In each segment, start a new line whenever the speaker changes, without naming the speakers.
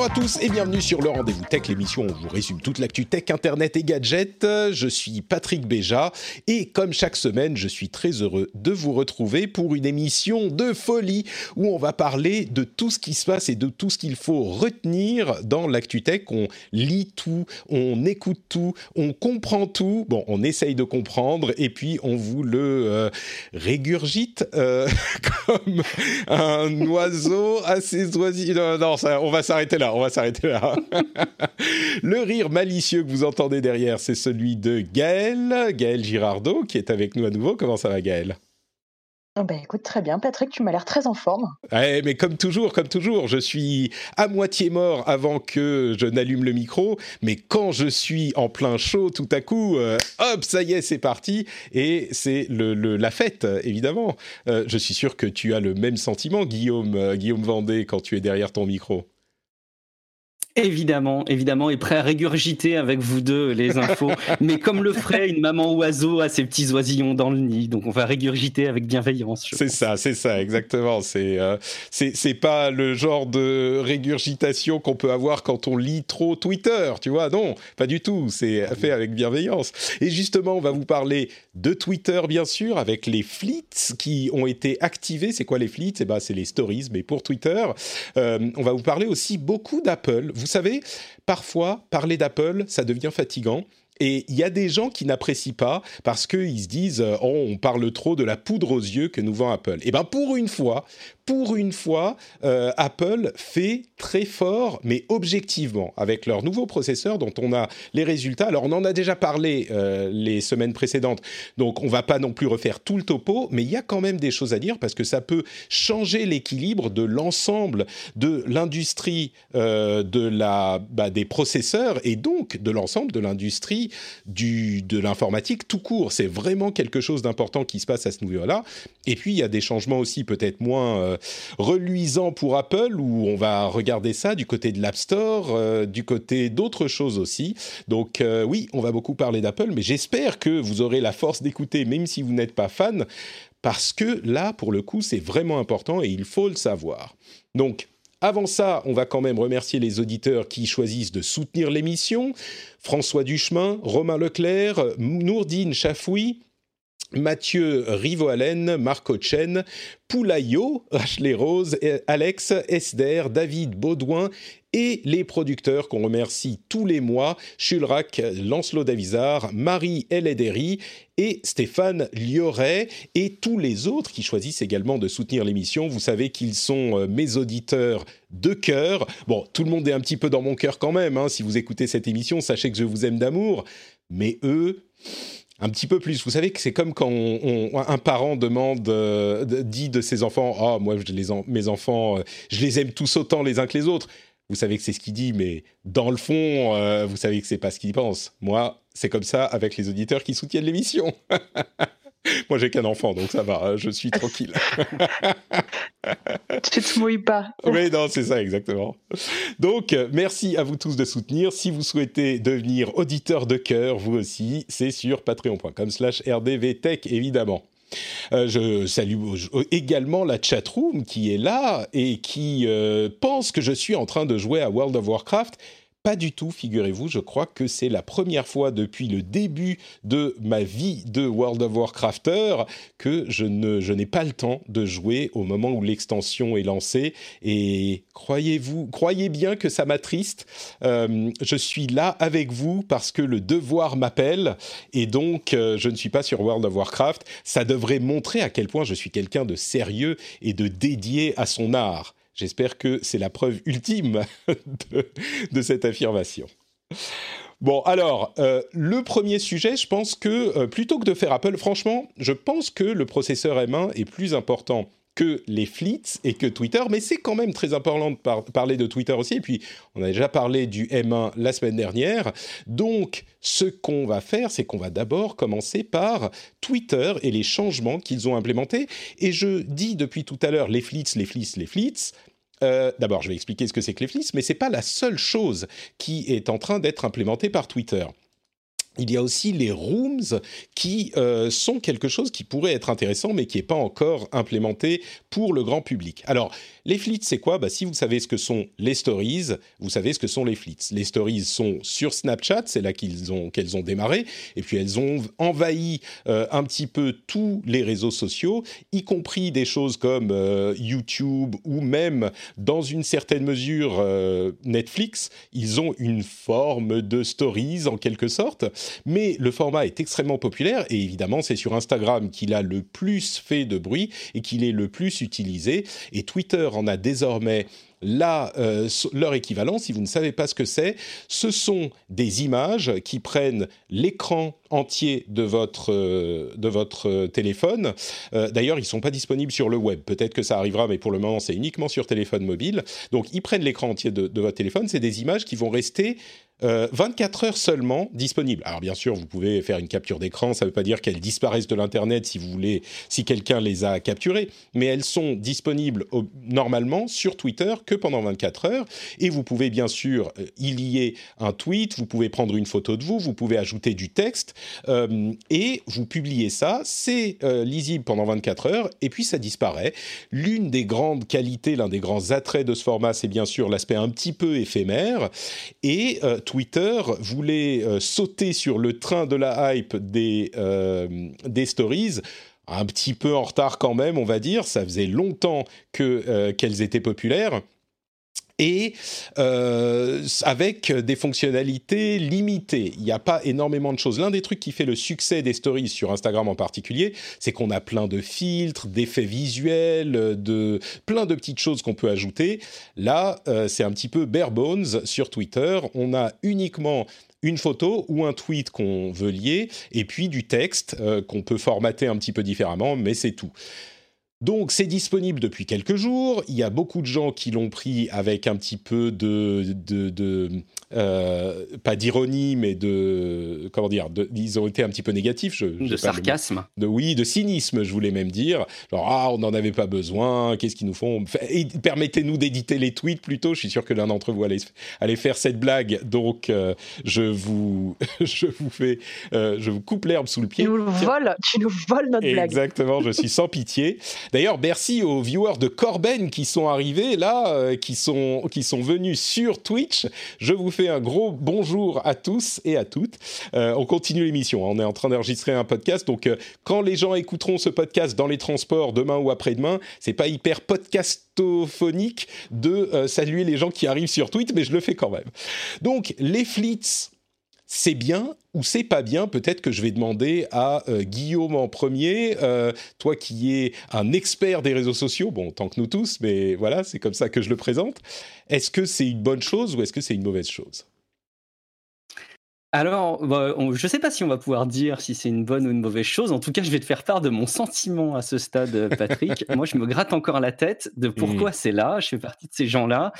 Bonjour à tous et bienvenue sur le Rendez-vous Tech, l'émission où on vous résume toute l'actu tech, internet et gadgets. Je suis Patrick Béja et comme chaque semaine, je suis très heureux de vous retrouver pour une émission de folie où on va parler de tout ce qui se passe et de tout ce qu'il faut retenir dans l'actu tech. On lit tout, on écoute tout, on comprend tout. Bon, on essaye de comprendre et puis on vous le euh, régurgite euh, comme un oiseau à ses oisillons. Non, non on va s'arrêter là, on va s'arrêter là. le rire malicieux que vous entendez derrière, c'est celui de Gaël, Gaël Girardot, qui est avec nous à nouveau. Comment ça va, Gaël?
Oh ben écoute, très bien, Patrick, tu m'as l'air très en forme.
Ouais, mais comme toujours, comme toujours, je suis à moitié mort avant que je n'allume le micro, mais quand je suis en plein chaud, tout à coup, euh, hop, ça y est, c'est parti, et c'est le, le, la fête, évidemment. Euh, je suis sûr que tu as le même sentiment, Guillaume, euh, Guillaume Vendée, quand tu es derrière ton micro.
Évidemment, évidemment, et prêt à régurgiter avec vous deux les infos, mais comme le ferait une maman oiseau à ses petits oisillons dans le nid. Donc on va régurgiter avec bienveillance.
C'est ça, c'est ça, exactement. C'est euh, c'est pas le genre de régurgitation qu'on peut avoir quand on lit trop Twitter, tu vois Non, pas du tout. C'est fait avec bienveillance. Et justement, on va vous parler de Twitter, bien sûr, avec les fleets qui ont été activés. C'est quoi les fleets Eh ben, c'est les stories, mais pour Twitter. Euh, on va vous parler aussi beaucoup d'Apple. Vous savez, parfois, parler d'Apple, ça devient fatigant. Et il y a des gens qui n'apprécient pas parce qu'ils se disent oh, on parle trop de la poudre aux yeux que nous vend Apple. Et bien pour une fois, pour une fois, euh, Apple fait très fort, mais objectivement, avec leur nouveau processeur dont on a les résultats. Alors on en a déjà parlé euh, les semaines précédentes, donc on va pas non plus refaire tout le topo, mais il y a quand même des choses à dire parce que ça peut changer l'équilibre de l'ensemble de l'industrie euh, de la bah, des processeurs et donc de l'ensemble de l'industrie du, de l'informatique tout court. C'est vraiment quelque chose d'important qui se passe à ce niveau-là. Et puis, il y a des changements aussi peut-être moins reluisants pour Apple, où on va regarder ça du côté de l'App Store, euh, du côté d'autres choses aussi. Donc euh, oui, on va beaucoup parler d'Apple, mais j'espère que vous aurez la force d'écouter, même si vous n'êtes pas fan, parce que là, pour le coup, c'est vraiment important et il faut le savoir. Donc, avant ça, on va quand même remercier les auditeurs qui choisissent de soutenir l'émission. François Duchemin, Romain Leclerc, Nourdine Chafoui, Mathieu Rivoalen, Marco Chen, Poulaillot, Ashley Rose, Alex Esder, David Baudouin et les producteurs qu'on remercie tous les mois, Chulrac, Lancelot Davizard, Marie Elederi et Stéphane Lioret et tous les autres qui choisissent également de soutenir l'émission. Vous savez qu'ils sont mes auditeurs de cœur. Bon, tout le monde est un petit peu dans mon cœur quand même. Hein. Si vous écoutez cette émission, sachez que je vous aime d'amour. Mais eux un petit peu plus. Vous savez que c'est comme quand un parent demande, euh, dit de ses enfants, ah oh, moi je les en, mes enfants, euh, je les aime tous autant les uns que les autres. Vous savez que c'est ce qu'il dit, mais dans le fond, euh, vous savez que c'est pas ce qu'il pense. Moi, c'est comme ça avec les auditeurs qui soutiennent l'émission. Moi, j'ai qu'un enfant, donc ça va, je suis tranquille.
tu te mouilles pas.
Oui, non, c'est ça, exactement. Donc, merci à vous tous de soutenir. Si vous souhaitez devenir auditeur de cœur, vous aussi, c'est sur patreon.com slash rdvtech, évidemment. Euh, je salue également la chatroom qui est là et qui euh, pense que je suis en train de jouer à World of Warcraft pas du tout, figurez-vous. Je crois que c'est la première fois depuis le début de ma vie de World of Warcrafter que je n'ai pas le temps de jouer au moment où l'extension est lancée. Et croyez-vous, croyez bien que ça m'attriste. Euh, je suis là avec vous parce que le devoir m'appelle et donc euh, je ne suis pas sur World of Warcraft. Ça devrait montrer à quel point je suis quelqu'un de sérieux et de dédié à son art. J'espère que c'est la preuve ultime de, cette affirmation. Bon, alors, euh, le premier sujet, je pense que euh, plutôt que de faire Apple, franchement, je pense que le processeur M1 est plus important que les flits et que Twitter, mais c'est quand même très important de parler de Twitter aussi. Et puis, on a déjà parlé du M1 la semaine dernière. Donc, ce qu'on va faire, c'est qu'on va d'abord commencer par Twitter et les changements qu'ils ont implémentés. Et je dis depuis tout à l'heure les flits, les flits, les flits. Euh, d'abord, je vais expliquer ce que c'est que mais ce n'est pas la seule chose qui est en train d'être implémentée par Twitter il y a aussi les rooms qui euh, sont quelque chose qui pourrait être intéressant mais qui n'est pas encore implémenté pour le grand public. Alors, les flits, c'est quoi? Bah, Si vous savez ce que sont les stories, vous savez ce que sont les flits. Les stories sont sur Snapchat, c'est là qu'elles ont, ont démarré, et puis elles ont envahi euh, un petit peu tous les réseaux sociaux, y compris des choses comme euh, YouTube ou même, dans une certaine mesure, Netflix. Ils ont une forme de stories en quelque sorte. Mais le format est extrêmement populaire et évidemment, c'est sur Instagram qu'il a le plus fait de bruit et qu'il est le plus utilisé. Et Twitter en a désormais Là, euh, leur équivalent, si vous ne savez pas ce que c'est, ce sont des images qui prennent l'écran entier de votre, euh, de votre téléphone. Euh, d'ailleurs, ils ne sont pas disponibles sur le web. Peut-être que ça arrivera, mais pour le moment, c'est uniquement sur téléphone mobile. Donc, ils prennent l'écran entier de votre téléphone. C'est des images qui vont rester 24 euh, heures seulement disponibles. Alors bien sûr, vous pouvez faire une capture d'écran, ça ne veut pas dire qu'elles disparaissent de l'internet si si quelqu'un les a capturées, mais elles sont disponibles normalement sur Twitter que pendant 24 heures. Et vous pouvez bien sûr euh, y lier un tweet, vous pouvez prendre une photo de vous, vous pouvez ajouter du texte euh, et vous publiez ça. C'est lisible pendant 24 heures et puis ça disparaît. L'une des grandes qualités, l'un des grands attraits de ce format, c'est bien sûr l'aspect un petit peu éphémère et Twitter voulait euh, sauter sur le train de la hype des, euh, des stories un petit peu en retard quand même, on va dire. Ça faisait longtemps que euh, qu'elles étaient populaires et euh, avec des fonctionnalités limitées. Il n'y a pas énormément de choses. L'un des trucs qui fait le succès des stories sur Instagram en particulier, c'est qu'on a plein de filtres, d'effets visuels, de plein de petites choses qu'on peut ajouter. Là, euh, c'est un petit peu bare bones sur Twitter. On a uniquement une photo ou un tweet qu'on veut lier, et puis du texte euh, qu'on peut formater un petit peu différemment, mais c'est tout. Donc c'est disponible depuis quelques jours. Il y a beaucoup de gens qui l'ont pris avec un petit peu de, de, euh, pas d'ironie, mais de comment dire, ils ont été un petit peu négatifs. Je,
de sarcasme.
De oui, de cynisme, je voulais même dire. Genre ah, on n'en avait pas besoin. Qu'est-ce qu'ils nous font? Permettez-nous d'éditer les tweets plutôt. Je suis sûr que l'un d'entre vous allait, faire cette blague. Donc euh, je vous, je vous fais, euh, je vous coupe l'herbe sous le pied.
Tu nous voles, tu nous voles notre
blague. Exactement. Je suis sans pitié. D'ailleurs, merci aux viewers de Corben qui sont arrivés là, euh, qui, sont, qui sont venus sur Twitch. Je vous fais un gros bonjour à tous et à toutes. Euh, on continue l'émission. Hein. On est en train d'enregistrer un podcast. Donc, euh, quand les gens écouteront ce podcast dans les transports demain ou après-demain, c'est pas hyper podcastophonique de saluer les gens qui arrivent sur Twitch, mais je le fais quand même. Donc, les flits c'est bien ou c'est pas bien Peut-être que je vais demander à euh, Guillaume en premier, euh, toi qui es un expert des réseaux sociaux, bon, tant que nous tous, mais voilà, c'est comme ça que je le présente. Est-ce que c'est une bonne chose ou est-ce que c'est une mauvaise chose?
Alors, bah, je ne sais pas si on va pouvoir dire si c'est une bonne ou une mauvaise chose. En tout cas, je vais te faire part de mon sentiment à ce stade, Patrick. Moi, je me gratte encore la tête de pourquoi mmh. c'est là. Je fais partie de ces gens-là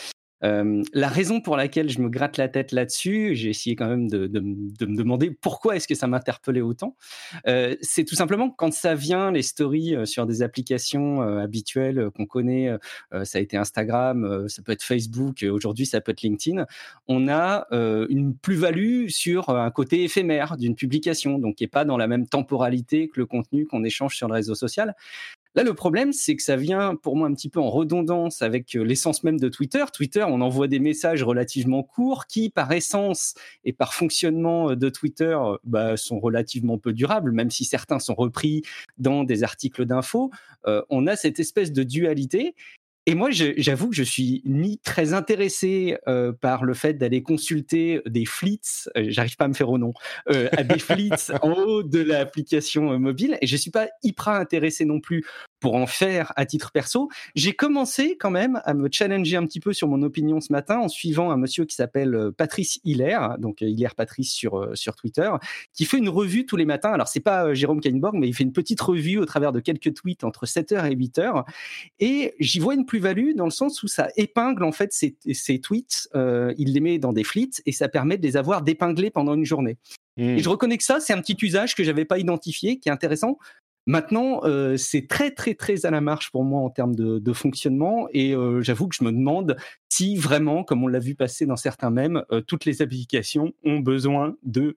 la raison pour laquelle je me gratte la tête là-dessus, j'ai essayé quand même de, me demander pourquoi est-ce que ça m'interpellait autant. C'est tout simplement quand ça vient, les stories sur des applications habituelles qu'on connaît, ça a été Instagram, ça peut être Facebook, aujourd'hui ça peut être LinkedIn, on a une plus-value sur un côté éphémère d'une publication, donc qui n'est pas dans la même temporalité que le contenu qu'on échange sur le réseau social. Là, le problème, c'est que ça vient pour moi un petit peu en redondance avec euh, l'essence même de Twitter. Twitter, on envoie des messages relativement courts qui, par essence et par fonctionnement euh, de Twitter, euh, bah, sont relativement peu durables, même si certains sont repris dans des articles d'infos. on a cette espèce de dualité et moi, j'avoue que je suis ni très intéressé euh, par le fait d'aller consulter des flits, euh, j'arrive pas à me faire au nom, euh, à des flits en haut de l'application mobile, et je suis pas hyper intéressé non plus pour en faire à titre perso. J'ai commencé quand même à me challenger un petit peu sur mon opinion ce matin en suivant un monsieur qui s'appelle euh, Patrice Hiller, donc euh, Hiller Patrice sur euh, sur Twitter, qui fait une revue tous les matins. Alors c'est pas Jérôme Kainborg, mais il fait une petite revue au travers de quelques tweets entre 7h et 8h. Et j'y vois une plus-value dans le sens où ça épingle en fait ces, ces tweets, il les met dans des flits et ça permet de les avoir d'épingler pendant une journée. Et je reconnais que ça, c'est un petit usage que j'avais pas identifié, qui est intéressant. Maintenant, euh, c'est très très très à la marche pour moi en termes de, fonctionnement et euh, j'avoue que je me demande si vraiment, comme on l'a vu passer dans certains mèmes, euh, toutes les applications ont besoin de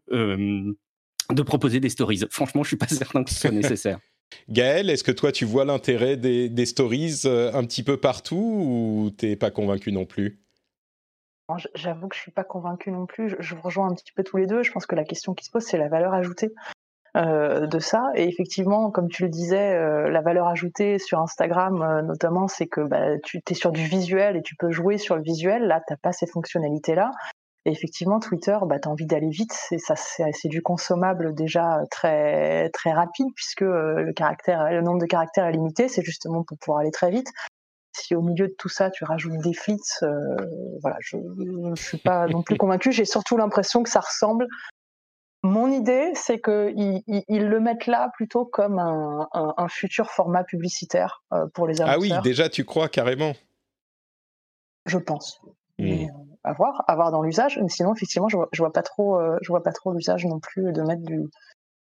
de proposer des stories. Franchement, je suis pas certain que ce soit nécessaire.
Gaël, est-ce que toi tu vois l'intérêt des, stories un petit peu partout ou t'es pas convaincu non plus?
J'avoue que je suis pas convaincu non plus. Je, je, rejoins un petit peu tous les deux. Je pense que la question qui se pose, c'est la valeur ajoutée. Euh, de ça. Et effectivement, comme tu le disais, euh, la valeur ajoutée sur Instagram, euh, notamment, c'est que bah, tu es sur du visuel et tu peux jouer sur le visuel. Là, t'as pas ces fonctionnalités-là. Et effectivement, Twitter, bah, tu as envie d'aller vite. C'est ça, c'est du consommable déjà très très rapide puisque le caractère, le nombre de caractères est limité. C'est justement pour pouvoir aller très vite. Si au milieu de tout ça, tu rajoutes des flits, voilà, je, je suis pas non plus convaincue. J'ai surtout l'impression que ça ressemble mon idée, c'est qu'ils ils, le mettent là plutôt comme un, futur format publicitaire euh, pour les annonceurs.
Ah oui, déjà tu crois carrément
Je pense. Euh, à voir, à voir dans l'usage. Mais sinon, effectivement, je vois, vois pas trop, euh, je vois pas trop l'usage non plus de mettre du,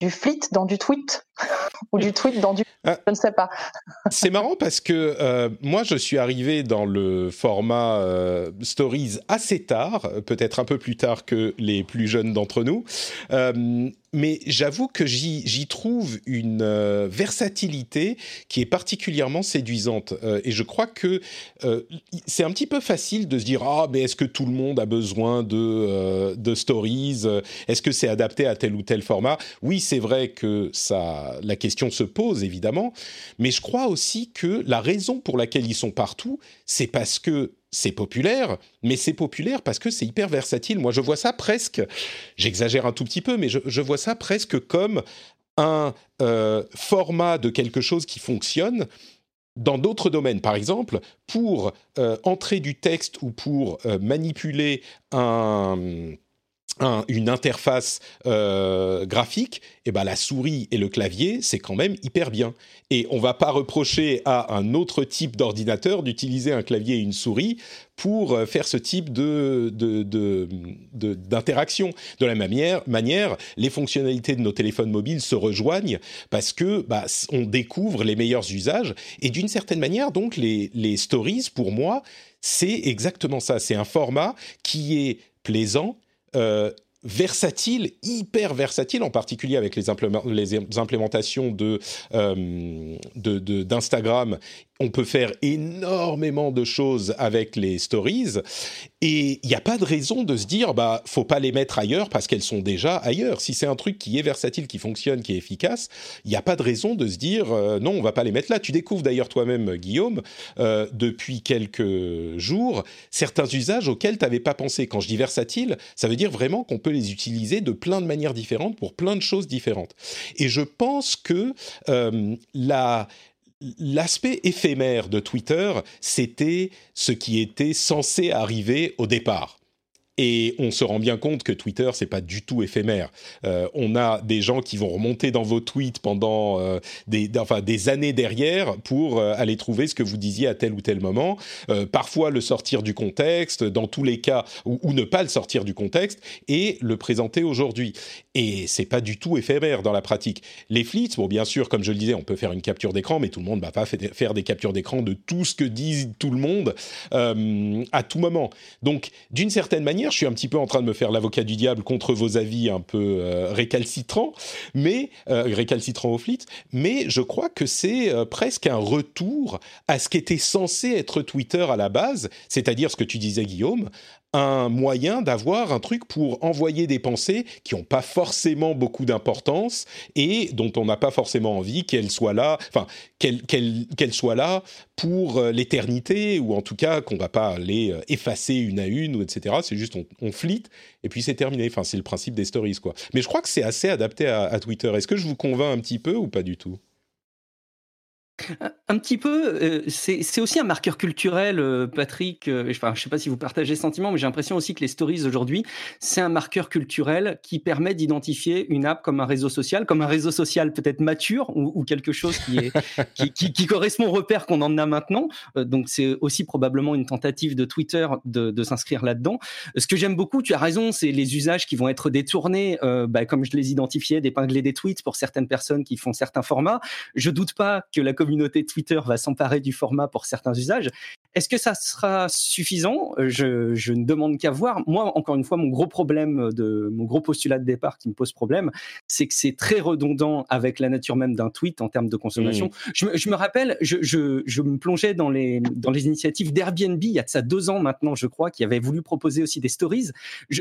du flit dans du tweet ou du tweet dans du ah. je ne sais pas.
c'est marrant parce que euh, moi je suis arrivé dans le format euh, stories assez tard, peut-être un peu plus tard que les plus jeunes d'entre nous. Euh, mais j'avoue que j'y trouve une euh, versatilité qui est particulièrement séduisante. Euh, et je crois que euh, c'est un petit peu facile de se dire ah mais est-ce que tout le monde a besoin de, de stories? Est-ce que c'est adapté à tel ou tel format? Oui, c'est vrai que ça, la question se pose évidemment, mais je crois aussi que la raison pour laquelle ils sont partout, c'est parce que c'est populaire, mais c'est populaire parce que c'est hyper versatile. Moi, je vois ça presque, j'exagère un tout petit peu, mais je, vois ça presque comme un euh, format de quelque chose qui fonctionne dans d'autres domaines. Par exemple, pour euh, entrer du texte ou pour euh, manipuler un une interface euh, graphique, et eh ben la souris et le clavier, c'est quand même hyper bien. Et on va pas reprocher à un autre type d'ordinateur d'utiliser un clavier et une souris pour euh, faire ce type de, d'interaction. De, la même manière, manière, les fonctionnalités de nos téléphones mobiles se rejoignent parce que bah, on découvre les meilleurs usages. Et d'une certaine manière, donc, les, les stories, pour moi, c'est exactement ça. C'est un format qui est plaisant, euh, versatile, hyper versatile, en particulier avec les, implémentations de, euh, d'Instagram on peut faire énormément de choses avec les stories et il n'y a pas de raison de se dire bah faut pas les mettre ailleurs parce qu'elles sont déjà ailleurs. Si c'est un truc qui est versatile, qui fonctionne, qui est efficace, il n'y a pas de raison de se dire euh, non on va pas les mettre là. Tu découvres d'ailleurs toi-même Guillaume euh, depuis quelques jours certains usages auxquels tu n'avais pas pensé. Quand je dis versatile, ça veut dire vraiment qu'on peut les utiliser de plein de manières différentes pour plein de choses différentes. Et je pense que euh, la l'aspect éphémère de Twitter, c'était ce qui était censé arriver au départ. Et on se rend bien compte que Twitter, c'est pas du tout éphémère. Euh, on a des gens qui vont remonter dans vos tweets pendant euh, des, enfin, des années derrière pour euh, aller trouver ce que vous disiez à tel ou tel moment. parfois le sortir du contexte, dans tous les cas, ou, ne pas le sortir du contexte et le présenter aujourd'hui. Et c'est pas du tout éphémère dans la pratique. Les flits, bon, bien sûr, comme je le disais, on peut faire une capture d'écran, mais tout le monde va pas faire des captures d'écran de tout ce que dit tout le monde à tout moment. Donc, d'une certaine manière je suis un petit peu en train de me faire l'avocat du diable contre vos avis un peu euh, récalcitrants, mais euh, récalcitrants au flit, mais je crois que c'est euh, presque un retour à ce qui était censé être Twitter à la base, c'est-à-dire ce que tu disais Guillaume, un moyen d'avoir un truc pour envoyer des pensées qui n'ont pas forcément beaucoup d'importance et dont on n'a pas forcément envie qu'elles soient là, enfin qu'elles soient là pour euh, l'éternité ou en tout cas qu'on va pas les euh, effacer une à une ou etc. C'est juste on, on flit et puis c'est terminé. Enfin c'est le principe des stories quoi. Mais je crois que c'est assez adapté à, à Twitter. Est-ce que je vous convainc un petit peu ou pas du tout?
Un petit peu, euh, c'est aussi un marqueur culturel, euh, Patrick. Euh, enfin, je ne sais pas si vous partagez ce sentiment, mais j'ai l'impression aussi que les stories aujourd'hui, c'est un marqueur culturel qui permet d'identifier une app comme un réseau social, comme un réseau social peut-être mature ou, quelque chose qui, est, qui, correspond au repère qu'on en a maintenant. donc, c'est aussi probablement une tentative de Twitter de, s'inscrire là-dedans. Ce que j'aime beaucoup, tu as raison, c'est les usages qui vont être détournés, bah, comme je les identifiais, d'épingler des tweets pour certaines personnes qui font certains formats. Je doute pas que la communauté Twitter va s'emparer du format pour certains usages. Est-ce que ça sera suffisant? Je, ne demande qu'à voir. Moi, encore une fois, mon gros problème, de, mon gros postulat de départ qui me pose problème, c'est que c'est très redondant avec la nature même d'un tweet en termes de consommation. Mmh. Je, me rappelle, je, me plongeais dans les, dans les initiatives d'Airbnb il y a de ça deux ans maintenant, je crois, qui avait voulu proposer aussi des stories.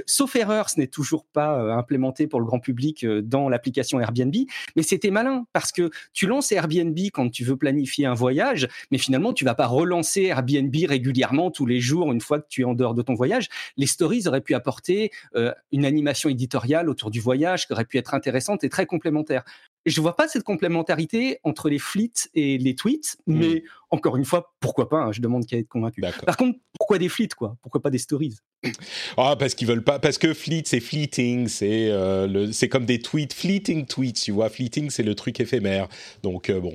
sauf erreur, ce n'est toujours pas euh, implémenté pour le grand public euh, dans l'application Airbnb, mais c'était malin parce que tu lances Airbnb quand tu veux planifier un voyage, mais finalement, tu vas pas relancer Airbnb régulièrement tous les jours une fois que tu es en dehors de ton voyage. Les stories auraient pu apporter euh, une animation éditoriale autour du voyage qui aurait pu être intéressante et très complémentaire. Je vois pas cette complémentarité entre les fleets et les tweets, mmh. mais encore une fois, pourquoi pas hein, Je demande qu'à être convaincu. Par contre, pourquoi des fleets quoi? Pourquoi pas des stories?
Ah, parce qu'ils veulent pas. Parce que fleet, c'est fleeting, c'est euh, c'est comme des tweets, fleeting tweets. Tu vois, fleeting, c'est le truc éphémère. Donc euh, bon,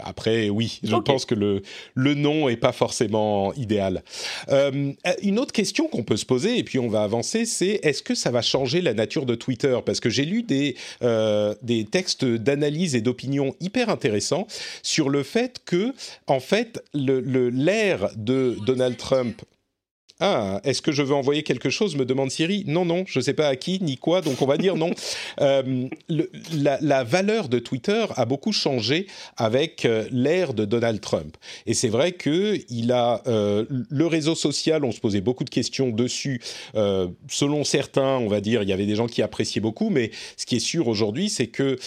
après, oui, je pense que le, le nom est pas forcément idéal. Euh, une autre question qu'on peut se poser, et puis on va avancer, c'est est-ce que ça va changer la nature de Twitter? Parce que j'ai lu des, euh, des textes d'analyse et d'opinion hyper intéressants sur le fait que, en fait, l'ère le, l'ère de Donald Trump ah, est-ce que je veux envoyer quelque chose me demande Siri. Non, non, je ne sais pas à qui ni quoi, donc on va dire non. Euh, la, valeur de Twitter a beaucoup changé avec euh, l'ère de Donald Trump. Et c'est vrai que il a euh, le réseau social. On se posait beaucoup de questions dessus. selon certains, on va dire, il y avait des gens qui appréciaient beaucoup, mais ce qui est sûr aujourd'hui, c'est que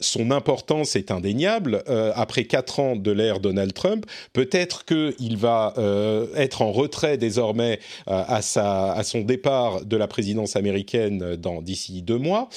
son importance est indéniable. après quatre ans de l'ère Donald Trump, peut-être qu'il va être en retrait désormais euh, à, son départ de la présidence américaine d'ici deux mois.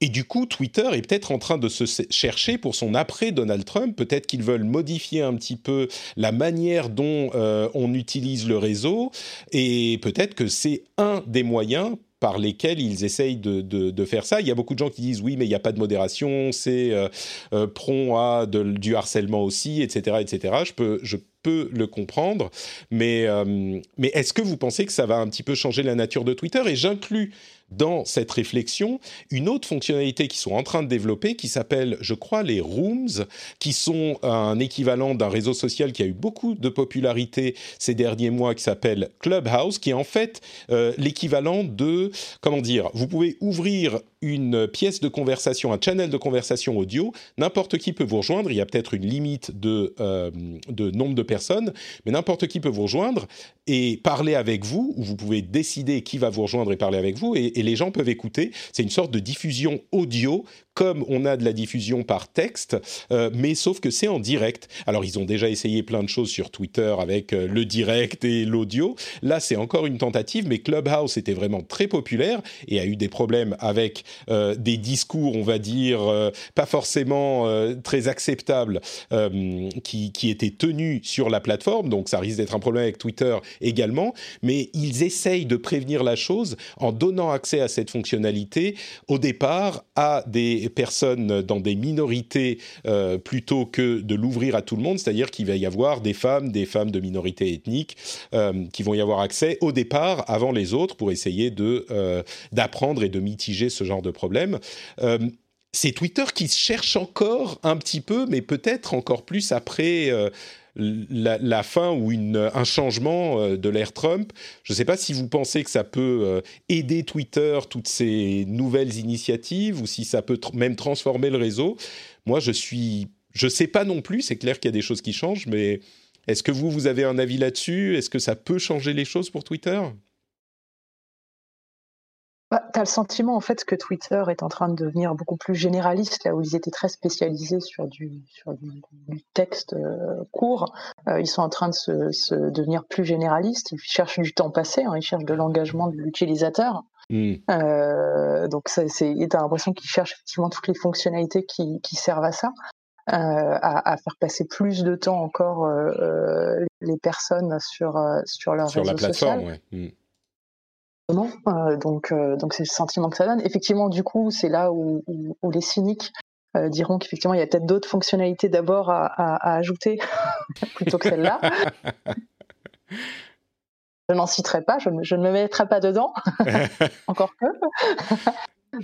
Et du coup, Twitter est peut-être en train de se chercher pour son après Donald Trump. Peut-être qu'ils veulent modifier un petit peu la manière dont euh, on utilise le réseau. Et peut-être que c'est un des moyens par lesquels ils essayent de, faire ça. Il y a beaucoup de gens qui disent oui, mais il n'y a pas de modération, c'est euh, prompt à du harcèlement aussi, etc., etc. Je peux, peux le comprendre, mais, euh, mais est-ce que vous pensez que ça va un petit peu changer la nature de Twitter? Et j'inclus dans cette réflexion une autre fonctionnalité qu'ils sont en train de développer qui s'appelle, je crois, les Rooms, qui sont un équivalent d'un réseau social qui a eu beaucoup de popularité ces derniers mois, qui s'appelle Clubhouse, qui est en fait euh, l'équivalent de, comment dire, vous pouvez ouvrir une pièce de conversation, un channel de conversation audio, n'importe qui peut vous rejoindre, il y a peut-être une limite de, euh, de nombre de personnes, mais n'importe qui peut vous rejoindre et parler avec vous, ou vous pouvez décider qui va vous rejoindre et parler avec vous, et, les gens peuvent écouter. C'est une sorte de diffusion audio comme on a de la diffusion par texte, euh, mais sauf que c'est en direct. Alors ils ont déjà essayé plein de choses sur Twitter avec euh, le direct et l'audio. Là c'est encore une tentative, mais Clubhouse était vraiment très populaire et a eu des problèmes avec euh, des discours, on va dire, pas forcément très acceptables qui étaient tenus sur la plateforme. Donc ça risque d'être un problème avec Twitter également. Mais ils essayent de prévenir la chose en donnant accès à cette fonctionnalité au départ à des personnes dans des minorités euh, plutôt que de l'ouvrir à tout le monde, c'est-à-dire qu'il va y avoir des femmes, des femmes de minorités ethniques euh, qui vont y avoir accès au départ avant les autres pour essayer de euh, d'apprendre et de mitiger ce genre de problème c'est Twitter qui cherche encore un petit peu, mais peut-être encore plus après la, fin ou un changement euh, de l'ère Trump. Je ne sais pas si vous pensez que ça peut euh, aider Twitter, toutes ces nouvelles initiatives, ou si ça peut même transformer le réseau. Moi, je suis, je sais pas non plus. C'est clair qu'il y a des choses qui changent, mais est-ce que vous, vous avez un avis là-dessus? Est-ce que ça peut changer les choses pour Twitter?
Bah, tu as le sentiment en fait que Twitter est en train de devenir beaucoup plus généraliste, là où ils étaient très spécialisés sur du, sur du, texte euh, court. Euh, ils sont en train de se, se, devenir plus généralistes. Ils cherchent du temps passé, hein, ils cherchent de l'engagement de l'utilisateur. Mmh. Euh, donc, tu as l'impression qu'ils cherchent effectivement toutes les fonctionnalités qui, qui servent à ça. à, faire passer plus de temps encore les personnes sur sur leur
sur la plateforme. Ouais. Mm.
Donc donc c'est le sentiment que ça donne. Effectivement, du coup, c'est là où, où, les cyniques diront qu'effectivement il y a peut-être d'autres fonctionnalités d'abord à, à, ajouter plutôt que celle-là. je n'en citerai pas, je, je, ne me mettrai pas dedans, encore que.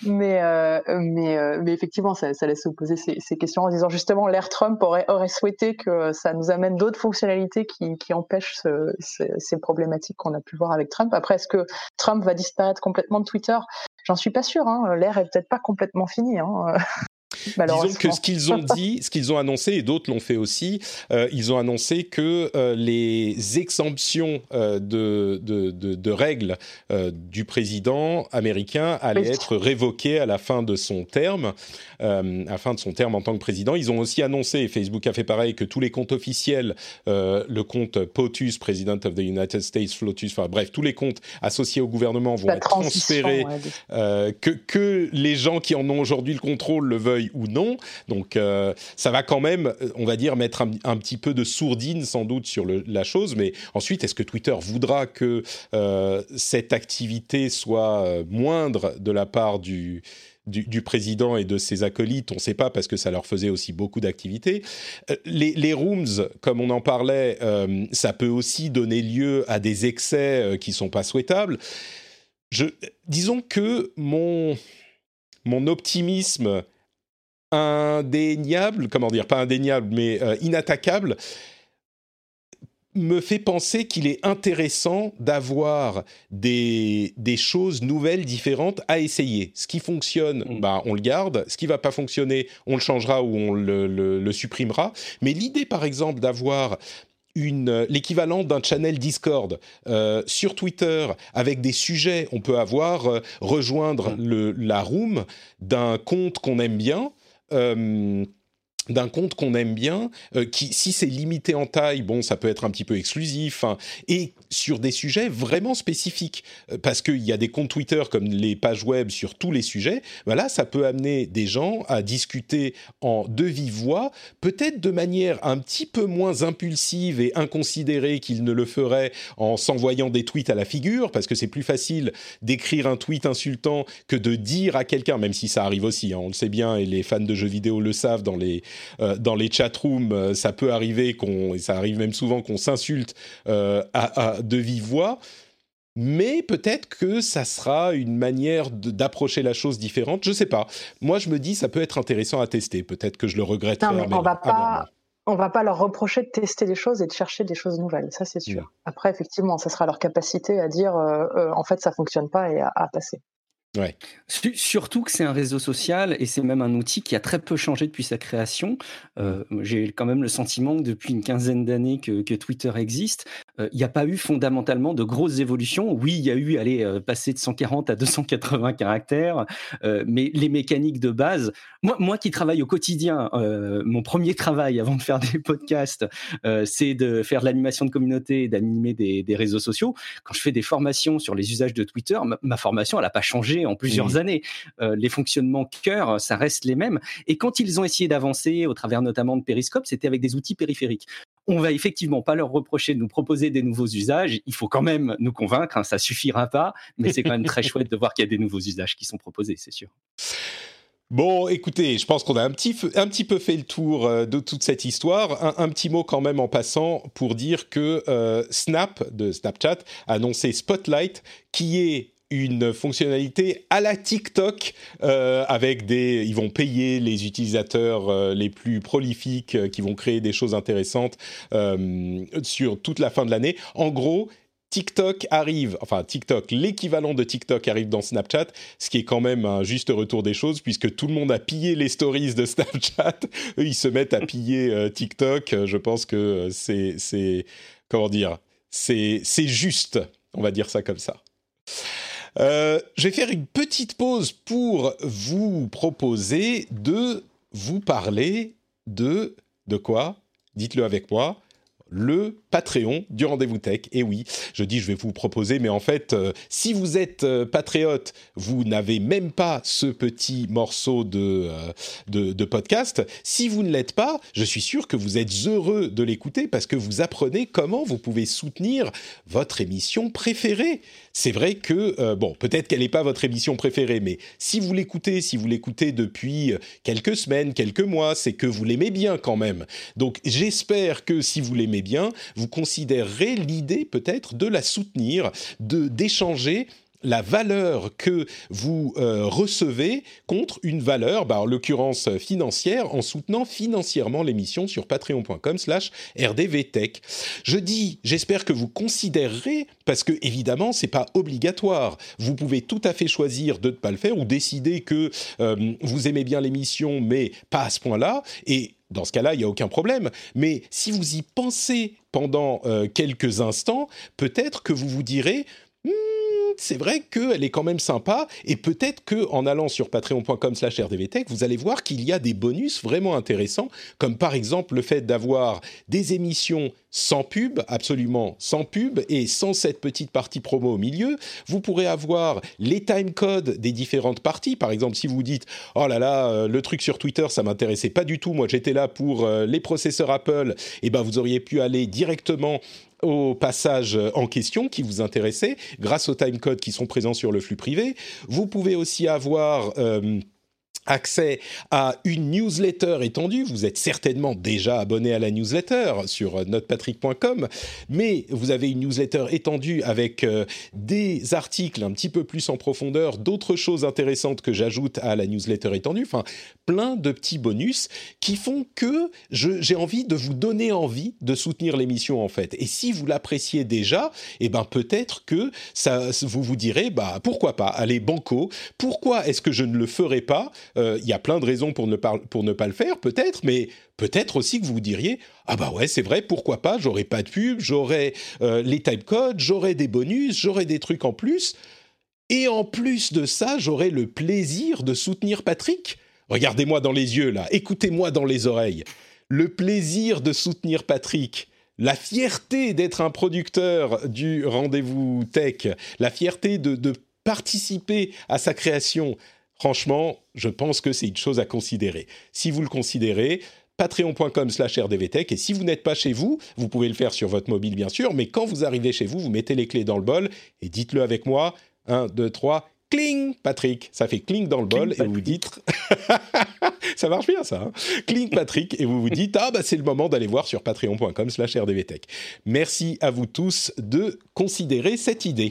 Mais, euh, mais, euh, mais effectivement, ça, ça laisse se poser ces, ces, questions en disant justement, l'ère Trump aurait, aurait souhaité que ça nous amène d'autres fonctionnalités qui, qui empêchent ce, ces problématiques qu'on a pu voir avec Trump. Après, est-ce que Trump va disparaître complètement de Twitter? J'en suis pas sûr. Hein. L'ère est peut-être pas complètement finie. Hein.
Disons que ce qu'ils ont dit, ce qu'ils ont annoncé, et d'autres l'ont fait aussi, euh, ils ont annoncé que euh, les exemptions euh, de, de, de, de, règles du président américain allaient être révoquées à la fin de son terme, à la fin de son terme en tant que président. Ils ont aussi annoncé, et Facebook a fait pareil, que tous les comptes officiels, le compte POTUS, President of the United States, FLOTUS, enfin bref, tous les comptes associés au gouvernement vont être transférés, que, que les gens qui en ont aujourd'hui le contrôle le veuillent ou non. Donc euh, ça va quand même, on va dire, mettre un, petit peu de sourdine sans doute sur la chose. Mais ensuite, est-ce que Twitter voudra que euh, cette activité soit euh, moindre de la part du, président et de ses acolytes, on ne sait pas parce que ça leur faisait aussi beaucoup d'activités. Les, rooms, comme on en parlait, ça peut aussi donner lieu à des excès qui sont pas souhaitables. Disons que mon, mon optimisme indéniable, comment dire, pas indéniable, mais euh, inattaquable, me fait penser qu'il est intéressant d'avoir des, des, choses nouvelles, différentes à essayer. Ce qui fonctionne, mm. bah, on le garde. Ce qui va pas fonctionner, on le changera ou on le, le, supprimera. Mais l'idée, par exemple, d'avoir une, l'équivalent d'un channel Discord euh, sur Twitter avec des sujets, on peut avoir euh, rejoindre mm. le, la room d'un compte qu'on aime bien euh, d'un compte qu'on aime bien, euh, qui, si c'est limité en taille, bon, ça peut être un petit peu exclusif, hein, et sur des sujets vraiment spécifiques, euh, parce qu'il y a des comptes Twitter comme les pages web sur tous les sujets, voilà, ça peut amener des gens à discuter en de vive voix, peut-être de manière un petit peu moins impulsive et inconsidérée qu'ils ne le feraient en s'envoyant des tweets à la figure, parce que c'est plus facile d'écrire un tweet insultant que de dire à quelqu'un, même si ça arrive aussi, hein, on le sait bien, et les fans de jeux vidéo le savent dans les euh, dans les chat rooms, euh, ça peut arriver et ça arrive même souvent qu'on s'insulte euh, à, de vive voix. Mais peut-être que ça sera une manière d'approcher la chose différente. Je sais pas. Moi, je me dis, ça peut être intéressant à tester. Peut-être que je le regrette.
Non, mais on va pas. On va pas leur reprocher de tester des choses et de chercher des choses nouvelles, ça c'est sûr. Après, effectivement, ça sera leur capacité à dire en fait ça fonctionne pas et à passer.
Surtout que c'est un réseau social et c'est même un outil qui a très peu changé depuis sa création. Euh, J'ai quand même le sentiment que depuis une quinzaine d'années que, Twitter existe, euh, il n'y a pas eu fondamentalement de grosses évolutions. Oui, il y a eu, aller euh, passer de 140 à 280 caractères, mais les mécaniques de base. Moi, moi qui travaille au quotidien, mon premier travail avant de faire des podcasts, c'est de faire de l'animation de communauté, d'animer des, des, réseaux sociaux. Quand je fais des formations sur les usages de Twitter, ma, ma formation, elle n'a pas changé en plusieurs années. Euh, les fonctionnements cœur, ça reste les mêmes. Et quand ils ont essayé d'avancer, au travers notamment de Periscope, c'était avec des outils périphériques. On va effectivement pas leur reprocher de nous proposer des nouveaux usages. Il faut quand même nous convaincre. Hein, ça suffira pas, mais c'est quand même très chouette de voir qu'il y a des nouveaux usages qui sont proposés, c'est sûr.
Bon, écoutez, je pense qu'on a un petit, un petit peu fait le tour euh, de toute cette histoire. Un, petit mot quand même en passant pour dire que euh, Snap de Snapchat a annoncé Spotlight, qui est une fonctionnalité à la TikTok euh, avec des ils vont payer les utilisateurs euh, les plus prolifiques euh, qui vont créer des choses intéressantes sur toute la fin de l'année. En gros, TikTok arrive, enfin TikTok, l'équivalent de TikTok arrive dans Snapchat, ce qui est quand même un juste retour des choses puisque tout le monde a pillé les stories de Snapchat, eux ils se mettent à piller TikTok. Je pense que c'est c'est comment dire, c'est c'est juste, on va dire ça comme ça. Euh, je vais faire une petite pause pour vous proposer de vous parler de de quoi? Dites-le avec moi. Le Patreon du Rendez-vous Tech. Et oui, je dis je vais vous proposer, mais en fait, euh, si vous êtes euh, patriote, vous n'avez même pas ce petit morceau de, euh, de, de, podcast. Si vous ne l'êtes pas, je suis sûr que vous êtes heureux de l'écouter parce que vous apprenez comment vous pouvez soutenir votre émission préférée. C'est vrai que, bon, peut-être qu'elle n'est pas votre émission préférée, mais si vous l'écoutez, si vous l'écoutez depuis quelques semaines, quelques mois, c'est que vous l'aimez bien quand même. Donc j'espère que si vous l'aimez bien, vous considérerez l'idée peut-être de la soutenir, de d'échanger la valeur que vous euh, recevez contre une valeur, bah, en l'occurrence financière, en soutenant financièrement l'émission sur patreon.com slash rdvtech. Je dis, j'espère que vous considérerez, parce que évidemment, c'est pas obligatoire. Vous pouvez tout à fait choisir de ne pas le faire ou décider que euh, vous aimez bien l'émission, mais pas à ce point-là. Et dans ce cas-là, il n'y a aucun problème. Mais si vous y pensez pendant euh, quelques instants, peut-être que vous vous direz, hmm, c'est vrai qu'elle est quand même sympa et peut-être que en allant sur patreon.com/rdvtech, vous allez voir qu'il y a des bonus vraiment intéressants, comme par exemple le fait d'avoir des émissions sans pub, absolument sans pub et sans cette petite partie promo au milieu. Vous pourrez avoir les time codes des différentes parties. Par exemple, si vous dites oh là là, euh, le truc sur Twitter, ça m'intéressait pas du tout. Moi, j'étais là pour euh, les processeurs Apple. Et eh ben, vous auriez pu aller directement au passage en question qui vous intéressait grâce aux timecodes qui sont présents sur le flux privé. Vous pouvez aussi avoir euh, accès à une newsletter étendue. Vous êtes certainement déjà abonné à la newsletter sur notepatrick.com, mais vous avez une newsletter étendue avec euh, des articles un petit peu plus en profondeur, d'autres choses intéressantes que j'ajoute à la newsletter étendue, enfin plein de petits bonus qui font que j'ai envie de vous donner envie de soutenir l'émission en fait. Et si vous l'appréciez déjà, eh ben peut-être que vous vous direz, bah pourquoi pas, allez banco, pourquoi est-ce que je ne le ferai pas? Il euh, y a plein de raisons pour ne pas, pour ne pas le faire, peut-être, mais peut-être aussi que vous diriez ah bah ouais c'est vrai pourquoi pas j'aurais pas de pub j'aurais euh, les typecodes j'aurais des bonus j'aurais des trucs en plus. Et en plus de ça j'aurais le plaisir de soutenir Patrick. Regardez-moi dans les yeux là. Écoutez-moi dans les oreilles. Le plaisir de soutenir Patrick. La fierté d'être un producteur du rendez-vous tech. La fierté de participer à sa création Franchement, je pense que c'est une chose à considérer. Si vous le considérez, patreon.com slash rdvtech et si vous n'êtes pas chez vous, vous pouvez le faire sur votre mobile bien sûr, mais quand vous arrivez chez vous, vous mettez les clés dans le bol et dites-le avec moi. 1, 2, 3, cling, Patrick. Ça fait cling dans le bol et vous dites... ça marche bien ça. Hein cling, Patrick. Et vous vous dites, ah bah c'est le moment d'aller voir sur patreon.com slash rdvtech. Merci à vous tous de considérer cette idée.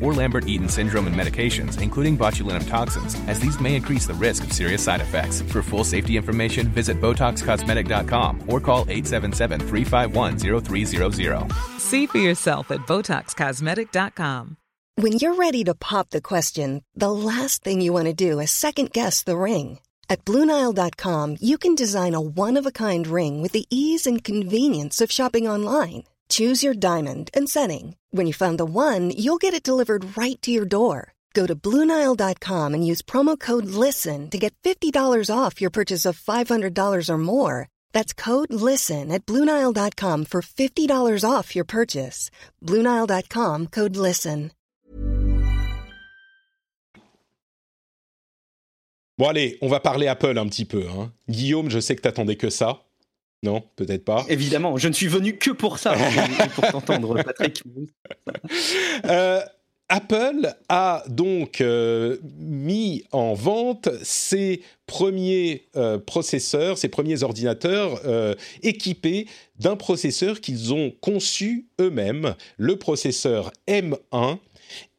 or Lambert Eaton syndrome and medications, including botulinum toxins, as these may increase the risk of serious side effects. For full safety information, visit BotoxCosmetic.com or call 877 351 0300.
See for yourself at BotoxCosmetic.com.
When you're ready to pop the question, the last thing you want to do is second guess the ring. At Bluenile.com, you can design a one of a kind ring with the ease and convenience of shopping online. Choose your diamond and setting. When you find the one, you'll get it delivered right to your door. Go to Bluenile.com and use promo code LISTEN to get $50 off your purchase of $500 or more. That's code LISTEN at Bluenile.com for $50 off your purchase. Bluenile.com code LISTEN.
Bon, allez, on va parler Apple un petit peu. Hein. Guillaume, je sais que t'attendais que ça. Non, peut-être pas.
Évidemment, je ne suis venu que pour ça, pour t'entendre, Patrick.
euh, Apple a donc euh, mis en vente ses premiers euh, processeurs, ses premiers ordinateurs euh, équipés d'un processeur qu'ils ont conçu eux-mêmes, le processeur M1.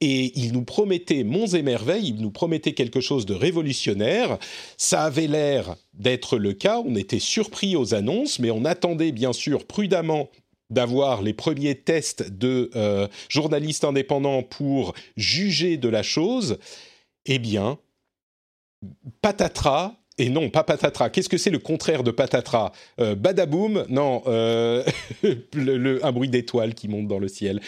Et ils nous promettaient monts et merveilles, ils nous promettaient quelque chose de révolutionnaire. Ça avait l'air d'être le cas, on était surpris aux annonces, mais on attendait bien sûr prudemment d'avoir les premiers tests de euh, journalistes indépendants pour juger de la chose, eh bien, patatras, et non, pas patatras. Qu'est-ce que c'est le contraire de patatras? Euh, Badaboum Non, euh, le, un bruit d'étoile qui monte dans le ciel.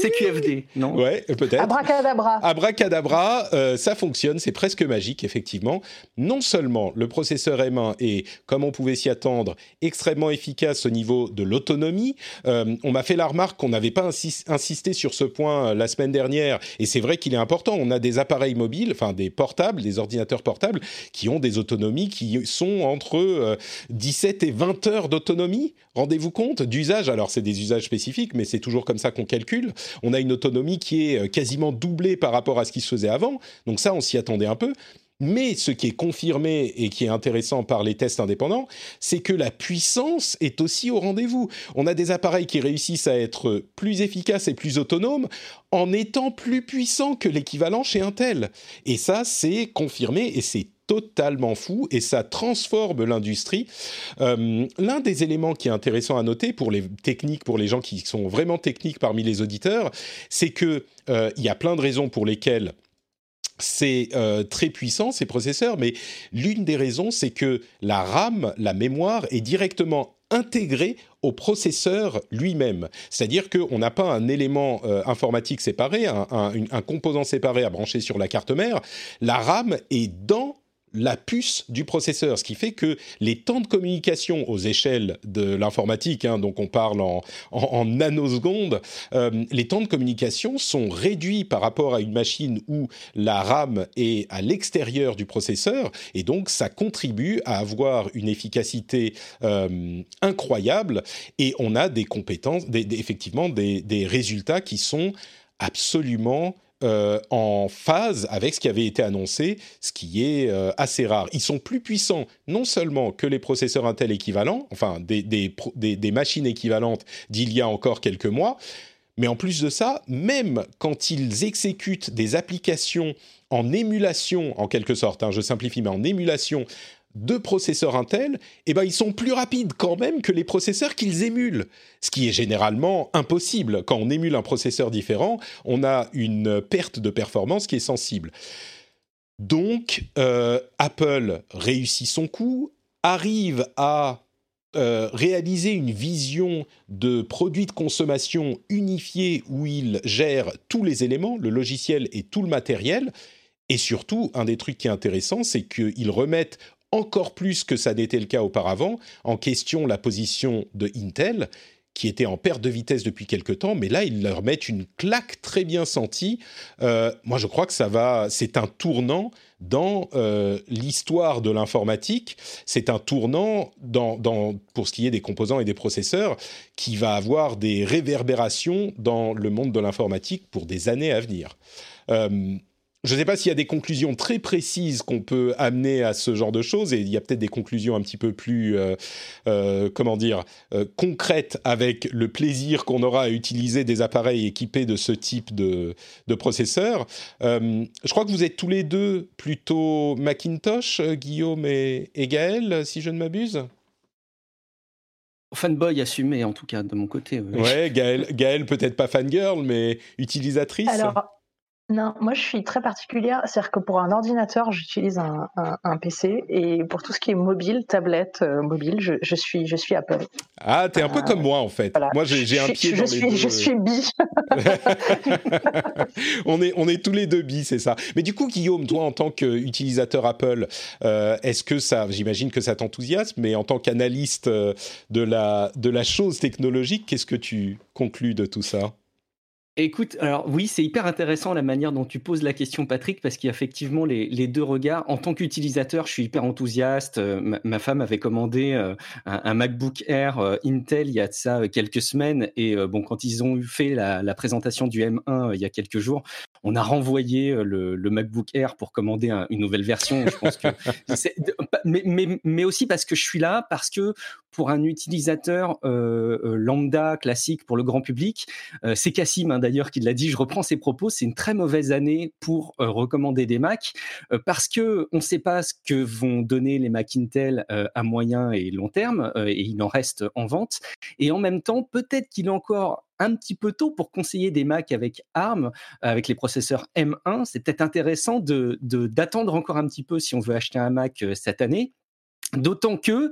C'est QFD, non?
Ouais, peut-être.
Abracadabra.
Abracadabra, euh, ça fonctionne, c'est presque magique, effectivement. Non seulement le processeur M1 est, comme on pouvait s'y attendre, extrêmement efficace au niveau de l'autonomie. Euh, on m'a fait la remarque qu'on n'avait pas insisté sur ce point euh, la semaine dernière, et c'est vrai qu'il est important. On a des appareils mobiles, enfin des portables, des ordinateurs portables, qui ont des autonomies qui sont entre 17 et 20 heures d'autonomie. Rendez-vous compte d'usage. Alors c'est des usages spécifiques, mais c'est toujours comme ça qu'on calcule. On a une autonomie qui est quasiment doublée par rapport à ce qui se faisait avant. Donc ça, on s'y attendait un peu. Mais ce qui est confirmé et qui est intéressant par les tests indépendants, c'est que la puissance est aussi au rendez-vous. On a des appareils qui réussissent à être plus efficaces et plus autonomes en étant plus puissants que l'équivalent chez Intel. Et ça, c'est confirmé et c'est totalement fou et ça transforme l'industrie. Euh, L'un des éléments qui est intéressant à noter pour les techniques, pour les gens qui sont vraiment techniques parmi les auditeurs, c'est que euh, il y a plein de raisons pour lesquelles c'est euh, très puissant ces processeurs, mais l'une des raisons, c'est que la RAM, la mémoire, est directement intégrée au processeur lui-même. C'est-à-dire qu'on n'a pas un élément informatique séparé, un, composant séparé à brancher sur la carte mère. La RAM est dans la puce du processeur, ce qui fait que les temps de communication aux échelles de l'informatique, hein, donc on parle en, nanosecondes, euh, les temps de communication sont réduits par rapport à une machine où la RAM est à l'extérieur du processeur, et donc ça contribue à avoir une efficacité euh, incroyable, et on a des compétences, effectivement des, des résultats qui sont absolument euh, en phase avec ce qui avait été annoncé, ce qui est euh, assez rare. Ils sont plus puissants non seulement que les processeurs Intel équivalents, enfin des, machines équivalentes d'il y a encore quelques mois, mais en plus de ça, même quand ils exécutent des applications en émulation, en quelque sorte, hein, je simplifie, mais en émulation de processeurs Intel, eh ben, ils sont plus rapides quand même que les processeurs qu'ils émulent. Ce qui est généralement impossible. Quand on émule un processeur différent, on a une perte de performance qui est sensible. Donc, euh, Apple réussit son coup, arrive à euh, réaliser une vision de produit de consommation unifié où il gère tous les éléments, le logiciel et tout le matériel. Et surtout, un des trucs qui est intéressant, c'est qu'ils remettent encore plus que ça n'était le cas auparavant, en question la position de Intel, qui était en perte de vitesse depuis quelque temps, mais là, ils leur mettent une claque très bien sentie. Euh, moi, je crois que ça va, c'est un tournant dans euh, l'histoire de l'informatique. C'est un tournant dans, pour ce qui est des composants et des processeurs qui va avoir des réverbérations dans le monde de l'informatique pour des années à venir. Euh, je ne sais pas s'il y a des conclusions très précises qu'on peut amener à ce genre de choses, et il y a peut-être des conclusions un petit peu plus, euh, euh, comment dire, euh, concrètes avec le plaisir qu'on aura à utiliser des appareils équipés de ce type de, de processeur. je crois que vous êtes tous les deux plutôt Macintosh, Guillaume et, et Gaël, si je ne m'abuse?
Fanboy assumé en tout cas de mon côté.
Ouais, Gaël, Gaël peut-être pas fangirl, mais utilisatrice?
Alors, non, moi je suis très particulière. C'est-à-dire que pour un ordinateur, j'utilise un, un, un, PC et pour tout ce qui est mobile, tablette, euh, mobile, je, je, suis, je suis Apple.
Ah, t'es un peu comme moi en fait.
Voilà.
Moi j'ai un pied
je
dans
suis,
les deux.
Je suis bi.
on, est, on est tous les deux bi, c'est ça. Mais du coup, Guillaume, toi en tant qu'utilisateur Apple, euh, est-ce que ça, j'imagine que ça t'enthousiasme, mais en tant qu'analyste euh, de la, de la chose technologique, qu'est-ce que tu conclus de tout ça?
Écoute, alors oui, c'est hyper intéressant la manière dont tu poses la question, Patrick, parce qu'il y a effectivement les, deux regards. En tant qu'utilisateur, je suis hyper enthousiaste. Euh, ma, femme avait commandé euh, un, MacBook Air euh, Intel il y a de ça quelques semaines, et bon, quand ils ont fait la, présentation du M1 il y a quelques jours, on a renvoyé le, MacBook Air pour commander une nouvelle version. Je pense que mais, mais, aussi parce que je suis là, parce que pour un utilisateur lambda classique pour le grand public, c'est Cassim hein, d'ailleurs qui l'a dit. Je reprends ses propos. C'est une très mauvaise année pour recommander des Mac parce que on ne sait pas ce que vont donner les Mac Intel à moyen et long terme et il en reste en vente. Et en même temps, peut-être qu'il est encore un petit peu tôt pour conseiller des Mac avec ARM, avec les processeurs M1. C'est peut-être intéressant de d'attendre encore un petit peu si on veut acheter un Mac cette année. D'autant que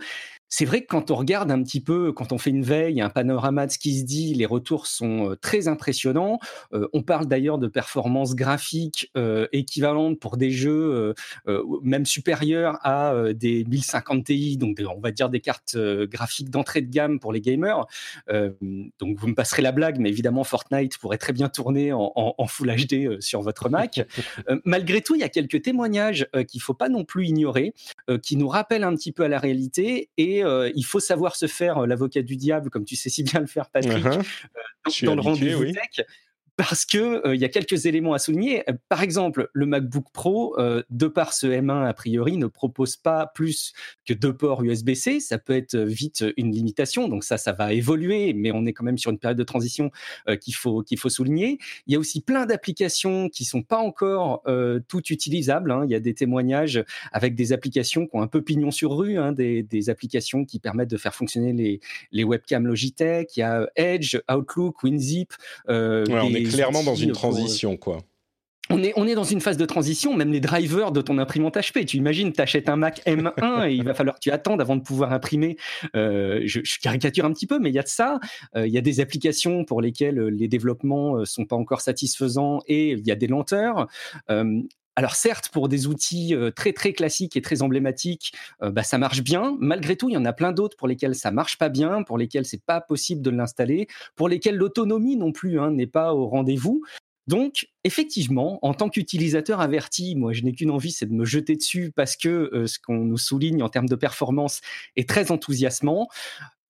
c'est vrai que quand on regarde un petit peu, quand on fait une veille, un panorama de ce qui se dit, les retours sont très impressionnants. on parle d'ailleurs de performances graphiques équivalentes pour des jeux même supérieurs à des 1050 Ti, donc on va dire des cartes graphiques d'entrée de gamme pour les gamers. donc vous me passerez la blague, mais évidemment Fortnite pourrait très bien tourner en, Full HD sur votre Mac. malgré tout, il y a quelques témoignages qu'il faut pas non plus ignorer, qui nous rappellent un petit peu à la réalité et euh, il faut savoir se faire euh, l'avocat du diable, comme tu sais si bien le faire, Patrick, uh-huh. euh, dans, le rendez-vous tech parce que il y a quelques éléments à souligner. Par exemple, le MacBook Pro, de par ce M1 a priori, ne propose pas plus que deux ports USB-C. Ça peut être vite une limitation, donc ça, ça va évoluer, mais on est quand même sur une période de transition qu'il faut qu'il faut souligner. Il y a aussi plein d'applications qui sont pas encore toutes utilisables. Hein. Il y a des témoignages avec des applications qui ont un peu pignon sur rue, hein, des, des, applications qui permettent de faire fonctionner les, les webcams Logitech. Il y a Edge, Outlook, WinZip.
Ouais, clairement dans une euh, transition, quoi.
On est, on est dans une phase de transition, même les drivers de ton imprimante HP. Tu imagines, tu achètes un Mac M1 et il va falloir que tu attendes avant de pouvoir imprimer. Euh, je, caricature un petit peu, mais il y a de ça. Euh, il y a des applications pour lesquelles les développements sont pas encore satisfaisants et il y a des lenteurs. Alors certes, pour des outils très très classiques et très emblématiques, bah, ça marche bien. Malgré tout, il y en a plein d'autres pour lesquels ça marche pas bien, pour lesquels c'est pas possible de l'installer, pour lesquels l'autonomie non plus hein, n'est pas au rendez-vous. Donc, effectivement, en tant qu'utilisateur averti, moi, je n'ai qu'une envie, c'est de me jeter dessus parce que ce qu'on nous souligne en termes de performance est très enthousiasmant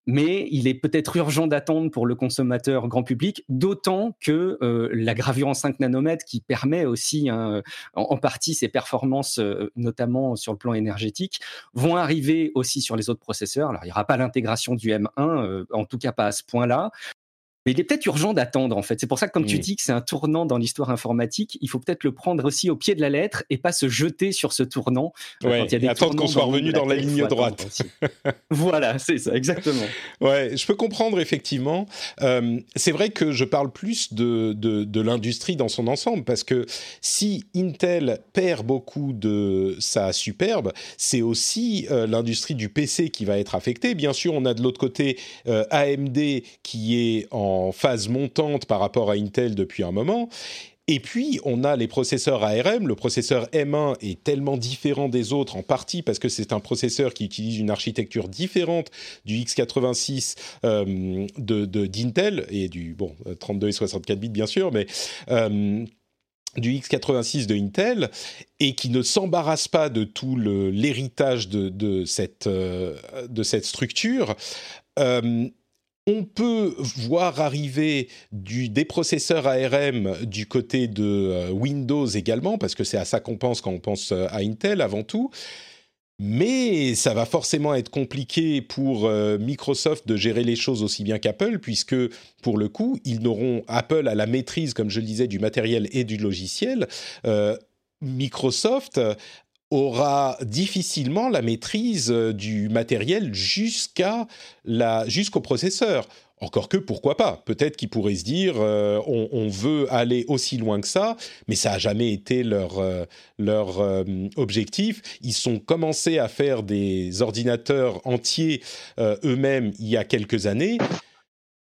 mais il est peut-être urgent d'attendre pour le consommateur grand public, d'autant que euh, la gravure en 5 nanomètres, qui permet aussi hein, en, partie ces performances, euh, notamment sur le plan énergétique, vont arriver aussi sur les autres processeurs. Alors, il n'y aura pas l'intégration du M1, euh, en tout cas pas à ce point-là, mais il est peut-être urgent d'attendre, en fait. C'est pour ça que, comme tu dis que c'est un tournant dans l'histoire informatique, il faut peut-être le prendre aussi au pied de la lettre et pas se jeter sur ce tournant.
Euh, ouais, attendre qu'on soit revenu dans la ligne droite.
voilà, c'est ça, exactement.
Ouais, je peux comprendre, effectivement. Euh, c'est vrai que je parle plus de, de, de l'industrie dans son ensemble, parce que si Intel perd beaucoup de sa superbe, c'est aussi euh, l'industrie du PC qui va être affectée. Bien sûr, on a de l'autre côté AMD qui est en phase montante par rapport à Intel depuis un moment. Et puis, on a les processeurs ARM. Le processeur M1 est tellement différent des autres, en partie parce que c'est un processeur qui utilise une architecture différente du x86 euh, de d'Intel et du bon 32 et 64 bits bien sûr, mais euh, du x86 de Intel et qui ne s'embarrasse pas de tout l'héritage de, de, euh, de cette structure. On peut voir arriver du, des processeurs ARM du côté de euh, Windows également, parce que c'est à ça qu'on pense quand on pense euh, à Intel avant tout. Mais ça va forcément être compliqué pour euh, Microsoft de gérer les choses aussi bien qu'Apple, puisque pour le coup, ils n'auront Apple à la maîtrise, comme je le disais, du matériel et du logiciel. Microsoft aura difficilement la maîtrise euh, du matériel jusqu'à la jusqu'au processeur. Encore que, pourquoi pas? Peut-être qu'ils pourraient se dire, euh, on, veut aller aussi loin que ça, mais ça n'a jamais été leur, euh, leur objectif. Ils sont commencé à faire des ordinateurs entiers eux-mêmes il y a quelques années.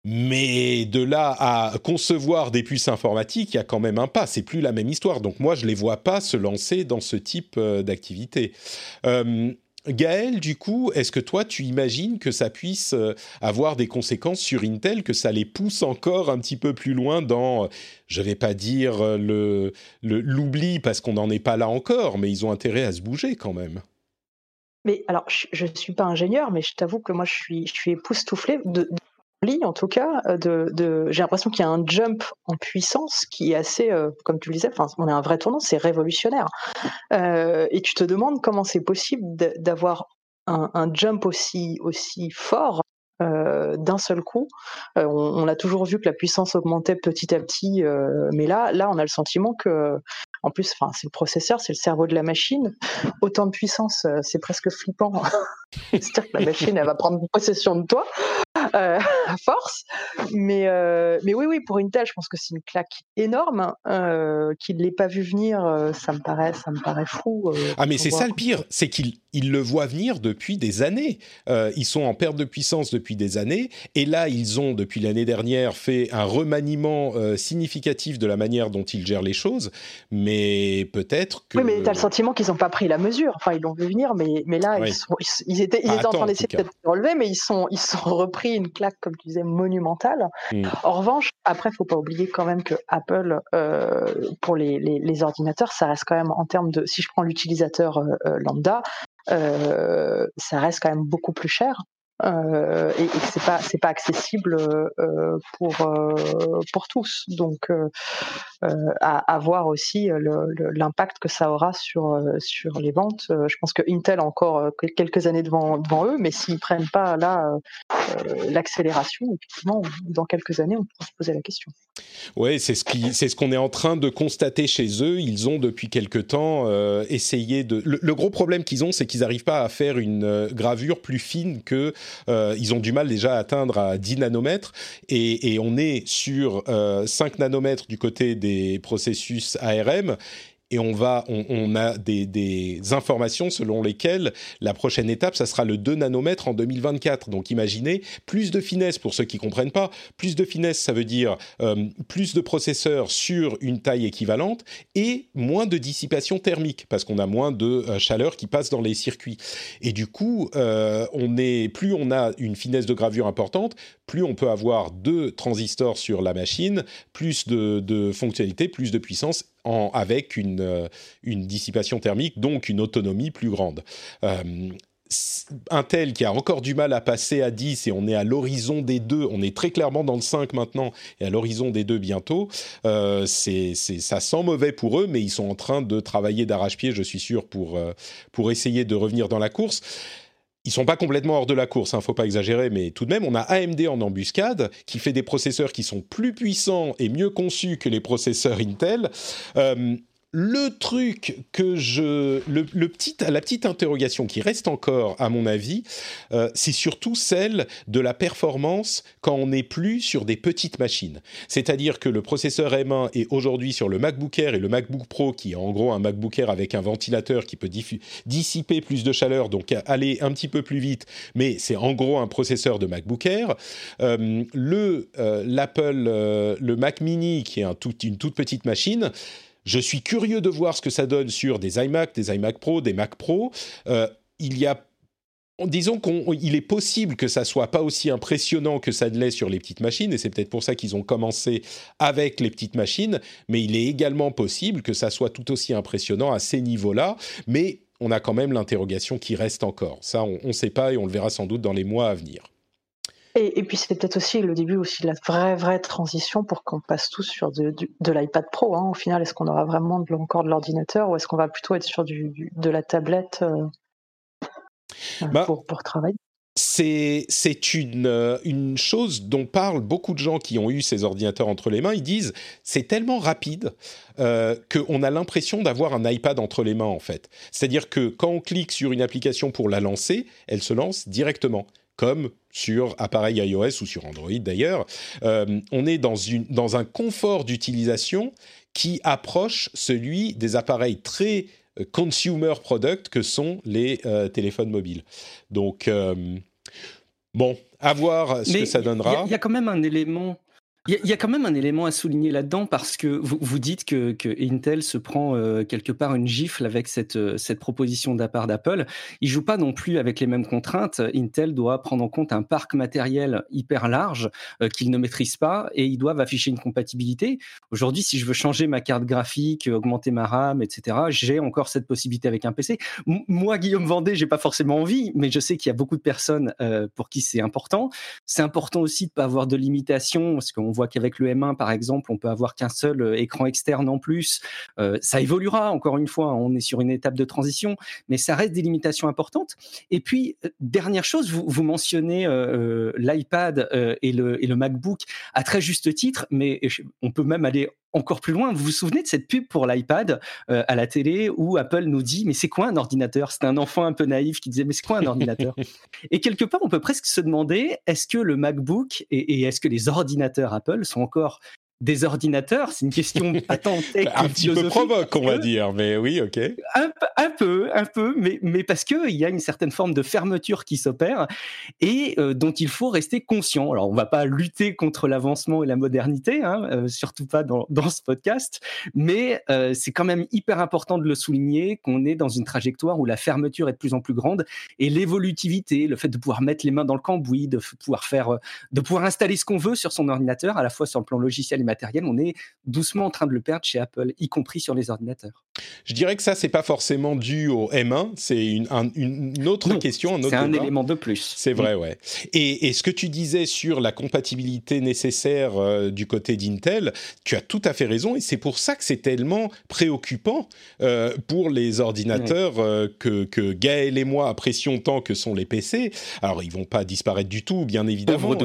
Mais de là à concevoir des puces informatiques, il y a quand même un pas. C'est plus la même histoire. Donc moi, je les vois pas se lancer dans ce type euh, d'activité. Euh, Gaël, du coup, est-ce que toi, tu imagines que ça puisse avoir des conséquences sur Intel, que ça les pousse encore un petit peu plus loin dans, je ne vais pas dire l'oubli parce qu'on n'en est pas là encore, mais ils ont intérêt à se bouger quand même.
Mais alors, je ne suis pas ingénieur, mais je t'avoue que moi, je suis, je suis époustouflée de, de en tout cas, euh, de, j'ai l'impression qu'il y a un jump en puissance qui est assez, euh, comme tu le disais, on est un vrai tournant, c'est révolutionnaire. Euh, et tu te demandes comment c'est possible d'avoir un, jump aussi, aussi fort d'un seul coup. Euh, on, a toujours vu que la puissance augmentait petit à petit, mais là, là, on a le sentiment que, en plus, enfin, c'est le processeur, c'est le cerveau de la machine. Autant de puissance, c'est presque flippant. C'est-à-dire que la machine, elle va prendre possession de toi à force. Mais, mais oui, oui, pour Intel, je pense que c'est une claque énorme. Euh, qu'il ne l'ait pas vu venir, ça me paraît, ça me paraît fou.
ah, mais c'est ça le pire, c'est qu'il il le voit venir depuis des années. ils sont en perte de puissance depuis des années. Et là, ils ont, depuis l'année dernière, fait un remaniement euh, significatif de la manière dont ils gèrent les choses. Mais peut-être que.
Oui, mais tu as le sentiment qu'ils n'ont pas pris la mesure. Enfin, ils l'ont vu venir, mais, mais là, ils, sont, ils, étaient, ils étaient en train d'essayer de relever, mais ils sont, ils sont repris une claque, comme tu disais, monumentale. Hmm. En revanche, après, il faut pas oublier quand même que Apple, euh, pour les, les, ordinateurs, ça reste quand même en termes de. Si je prends l'utilisateur euh, lambda, ça reste quand même beaucoup plus cher euh, et, et, c'est pas c'est pas accessible euh, pour euh, pour tous. Donc à, à, voir aussi l'impact que ça aura sur sur les ventes. Je pense que Intel a encore quelques années devant devant eux, mais s'ils prennent pas là l'accélération, effectivement, dans quelques années, on pourra se poser la question.
Oui, c'est ce c'est ce qu'on est en train de constater chez eux. Ils ont depuis quelque temps euh, essayé de. Le, gros problème qu'ils ont, c'est qu'ils n'arrivent pas à faire une euh, gravure plus fine que. Euh, ils ont du mal déjà à atteindre à 10 nanomètres et, et on est sur 5 nanomètres du côté des processus ARM et on va, on, a des, informations selon lesquelles la prochaine étape, ça sera le 2 nanomètres en 2024. Donc imaginez plus de finesse pour ceux qui comprennent pas. Plus de finesse, ça veut dire euh, plus de processeurs sur une taille équivalente et moins de dissipation thermique parce qu'on a moins de euh, chaleur qui passe dans les circuits. Et du coup, euh, on est plus on a une finesse de gravure importante, plus on peut avoir de transistors sur la machine, plus de, de fonctionnalités, plus de puissance avec une, euh, une, dissipation thermique, donc une autonomie plus grande. Euh, Intel qui a encore du mal à passer à 10 et on est à l'horizon des deux, on est très clairement dans le 5 maintenant et à l'horizon des deux bientôt, euh, c'est, ça sent mauvais pour eux, mais ils sont en train de travailler d'arrache-pied, je suis sûr, pour, euh, pour essayer de revenir dans la course ils sont pas complètement hors de la course, hein, faut pas exagérer, mais tout de même, on a AMD en embuscade qui fait des processeurs qui sont plus puissants et mieux conçus que les processeurs Intel. Euh, le truc que je, le, petit, la petite interrogation qui reste encore, à mon avis, euh, c'est surtout celle de la performance quand on n'est plus sur des petites machines. C'est-à-dire que le processeur M1 est aujourd'hui sur le MacBook Air et le MacBook Pro, qui est en gros un MacBook Air avec un ventilateur qui peut dissiper plus de chaleur, donc aller un petit peu plus vite, mais c'est en gros un processeur de MacBook Air. Euh, le euh, l'Apple, le Mac Mini, qui est un tout, une toute petite machine je suis curieux de voir ce que ça donne sur des iMac, des iMac Pro, des Mac Pro. Euh, il y a disons qu'il est possible que ça soit pas aussi impressionnant que ça ne l'est sur les petites machines, et c'est peut-être pour ça qu'ils ont commencé avec les petites machines, mais il est également possible que ça soit tout aussi impressionnant à ces niveaux-là, mais on a quand même l'interrogation qui reste encore. Ça, on ne sait pas et on le verra sans doute dans les mois à venir.
Et, puis c'était peut-être aussi le début aussi de la vraie vraie transition pour qu'on passe tous sur de, l'iPad Pro. Hein. Au final, est-ce qu'on aura vraiment de, encore de l'ordinateur ou est-ce qu'on va plutôt être sur du, de la tablette euh, euh, bah, pour, pour travailler?
c'est une, euh, une chose dont parlent beaucoup de gens qui ont eu ces ordinateurs entre les mains. Ils disent c'est tellement rapide euh, qu'on a l'impression d'avoir un iPad entre les mains en fait. C'est-à-dire que quand on clique sur une application pour la lancer, elle se lance directement comme sur appareil iOS ou sur Android d'ailleurs. Euh, on est dans, une, dans un confort d'utilisation qui approche celui des appareils très euh, consumer product que sont les euh, téléphones mobiles. Donc, bon, à voir ce que ça donnera.
Il y, a quand même un élément Il y, a quand même un élément à souligner là-dedans parce que vous, vous dites que, Intel se prend euh, quelque part une gifle avec cette, euh, cette proposition de la part d'Apple. Il joue pas non plus avec les mêmes contraintes. Intel doit prendre en compte un parc matériel hyper large euh, qu'il ne maîtrise pas et ils doivent afficher une compatibilité. Aujourd'hui, si je veux changer ma carte graphique, augmenter ma RAM, etc., j'ai encore cette possibilité avec un PC. moi, Guillaume Vendée, j'ai pas forcément envie, mais je sais qu'il y a beaucoup de personnes pour qui c'est important. C'est important aussi de pas avoir de limitations parce qu'on on voit qu'avec le M1, par exemple, on peut avoir qu'un seul euh, écran externe en plus. Euh, ça évoluera, encore une fois, on est sur une étape de transition, mais ça reste des limitations importantes. Et puis, euh, dernière chose, vous, mentionnez l'iPad et le MacBook à très juste titre, mais on peut même aller encore plus loin. Vous vous souvenez de cette pub pour l'iPad euh, à la télé où Apple nous dit mais c'est quoi un ordinateur? C'était un enfant un peu naïf qui disait mais c'est quoi un ordinateur? Et quelque part, on peut presque se demander est-ce que le MacBook et est-ce que les ordinateurs Apple sont encore des ordinateurs C'est une question patente.
un petit peu provoque, on va dire, mais oui, ok.
Un, peu, un peu, mais, mais parce qu'il y a une certaine forme de fermeture qui s'opère et euh, dont il faut rester conscient. Alors, on va pas lutter contre l'avancement et la modernité, hein, euh, surtout pas dans, dans, ce podcast, mais euh, c'est quand même hyper important de le souligner qu'on est dans une trajectoire où la fermeture est de plus en plus grande et l'évolutivité, le fait de pouvoir mettre les mains dans le cambouis, de pouvoir faire, de pouvoir installer ce qu'on veut sur son ordinateur, à la fois sur le plan logiciel et on est doucement en train de le perdre chez Apple, y compris sur les ordinateurs.
Je dirais que ça, c'est pas forcément dû au M1, c'est une, une, autre question.
C'est un élément de plus.
C'est vrai, ouais. Et, et, ce que tu disais sur la compatibilité nécessaire euh, du côté d'Intel, tu as tout à fait raison, et c'est pour ça que c'est tellement préoccupant euh, pour les ordinateurs euh, que, que, Gaël et moi apprécions tant que sont les PC. Alors, ils vont pas disparaître du tout, bien évidemment.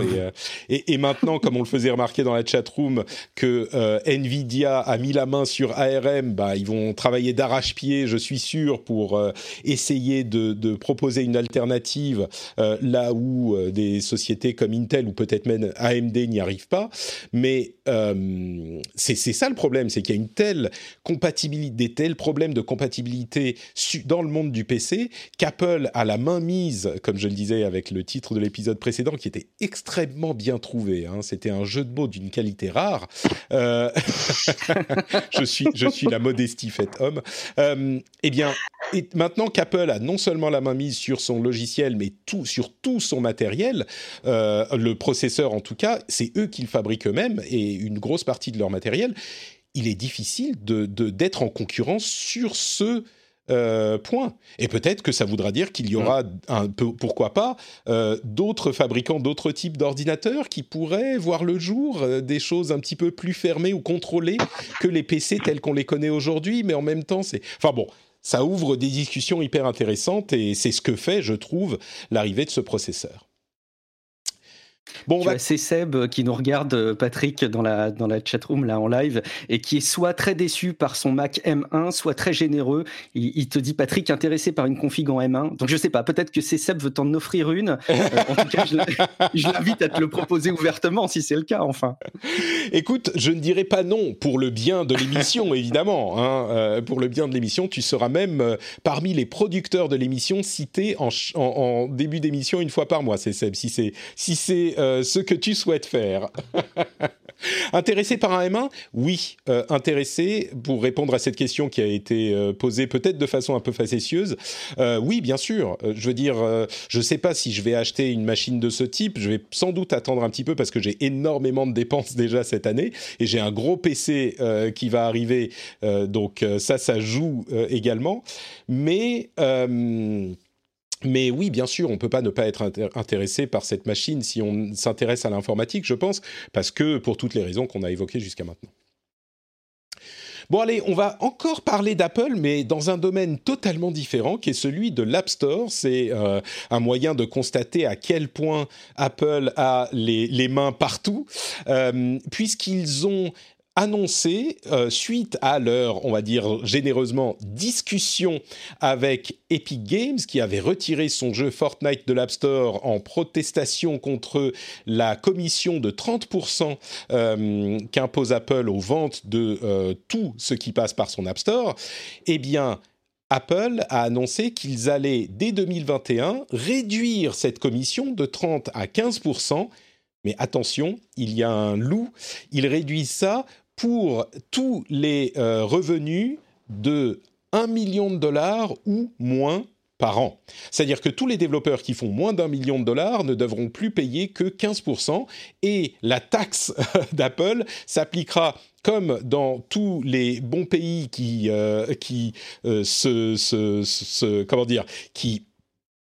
Et, et, et, maintenant, comme on le faisait remarquer dans la chat room, que Nvidia a mis la main sur ARM, bah, ils vont travailler d'arrache-pied, je suis sûr, pour euh, essayer de, proposer une alternative euh, là où euh, des sociétés comme Intel ou peut-être même AMD n'y arrivent pas. Mais c'est ça le problème, c'est qu'il y a une telle compatibilité, des tels problèmes de compatibilité dans le monde du PC qu'Apple a la main mise, comme je le disais avec le titre de l'épisode précédent, qui était extrêmement bien trouvé. Hein. C'était un jeu de mots d'une qualité rare. je suis, je suis la modestie faite homme. Euh, eh bien, maintenant qu'Apple a non seulement la main mise sur son logiciel, mais tout, sur tout son matériel, euh, le processeur en tout cas, c'est eux qui le fabriquent eux-mêmes et une grosse partie de leur matériel. Il est difficile de d'être en concurrence sur ce euh, point. Et peut-être que ça voudra dire qu'il y aura un peu, pourquoi pas, euh, d'autres fabricants d'autres types d'ordinateurs qui pourraient voir le jour, euh, des choses un petit peu plus fermées ou contrôlées que les PC tels qu'on les connaît aujourd'hui. Mais en même temps, c'est, enfin bon, ça ouvre des discussions hyper intéressantes et c'est ce que fait, je trouve, l'arrivée de ce processeur.
Bon, c'est Seb euh, qui nous regarde, euh, Patrick, dans la, dans la chatroom, là, en live, et qui est soit très déçu par son Mac M1, soit très généreux. Il, te dit, Patrick, intéressé par une config en M1. Donc, je sais pas, peut-être que c'est Seb veut t'en offrir une. Euh, en tout cas, je l'invite à te le proposer ouvertement, si c'est le cas, enfin.
Écoute, je ne dirai pas non pour le bien de l'émission, évidemment. Hein. pour le bien de l'émission, tu seras même parmi les producteurs de l'émission cités en, en, début d'émission une fois par mois, c'est Seb. Si c'est si c'est euh, ce que tu souhaites faire. intéressé par un M1 Oui, euh, intéressé pour répondre à cette question qui a été euh, posée peut-être de façon un peu facétieuse. oui, bien sûr. je veux dire, je ne sais pas si je vais acheter une machine de ce type. Je vais sans doute attendre un petit peu parce que j'ai énormément de dépenses déjà cette année et j'ai un gros PC qui va arriver. donc ça, ça joue également. Mais mais oui, bien sûr, on ne peut pas ne pas être intéressé par cette machine si on s'intéresse à l'informatique, je pense, parce que pour toutes les raisons qu'on a évoquées jusqu'à maintenant. Bon allez, on va encore parler d'Apple, mais dans un domaine totalement différent, qui est celui de l'App Store. C'est euh, un moyen de constater à quel point Apple a les, mains partout, euh, puisqu'ils ont annoncé, euh, suite à leur, on va dire généreusement, discussion avec Epic Games, qui avait retiré son jeu Fortnite de l'App Store en protestation contre la commission de 30% euh, qu'impose Apple aux ventes de euh, tout ce qui passe par son App Store, eh bien, Apple a annoncé qu'ils allaient, dès 2021, réduire cette commission de 30 à 15% Mais attention, il y a un loup, ils réduisent ça pour tous les euh, revenus de 1 million de dollars ou moins par an. C'est-à-dire que tous les développeurs qui font moins d'un million de dollars ne devront plus payer que 15% et la taxe d'Apple s'appliquera comme dans tous les bons pays qui, euh, qui euh, se, comment dire, qui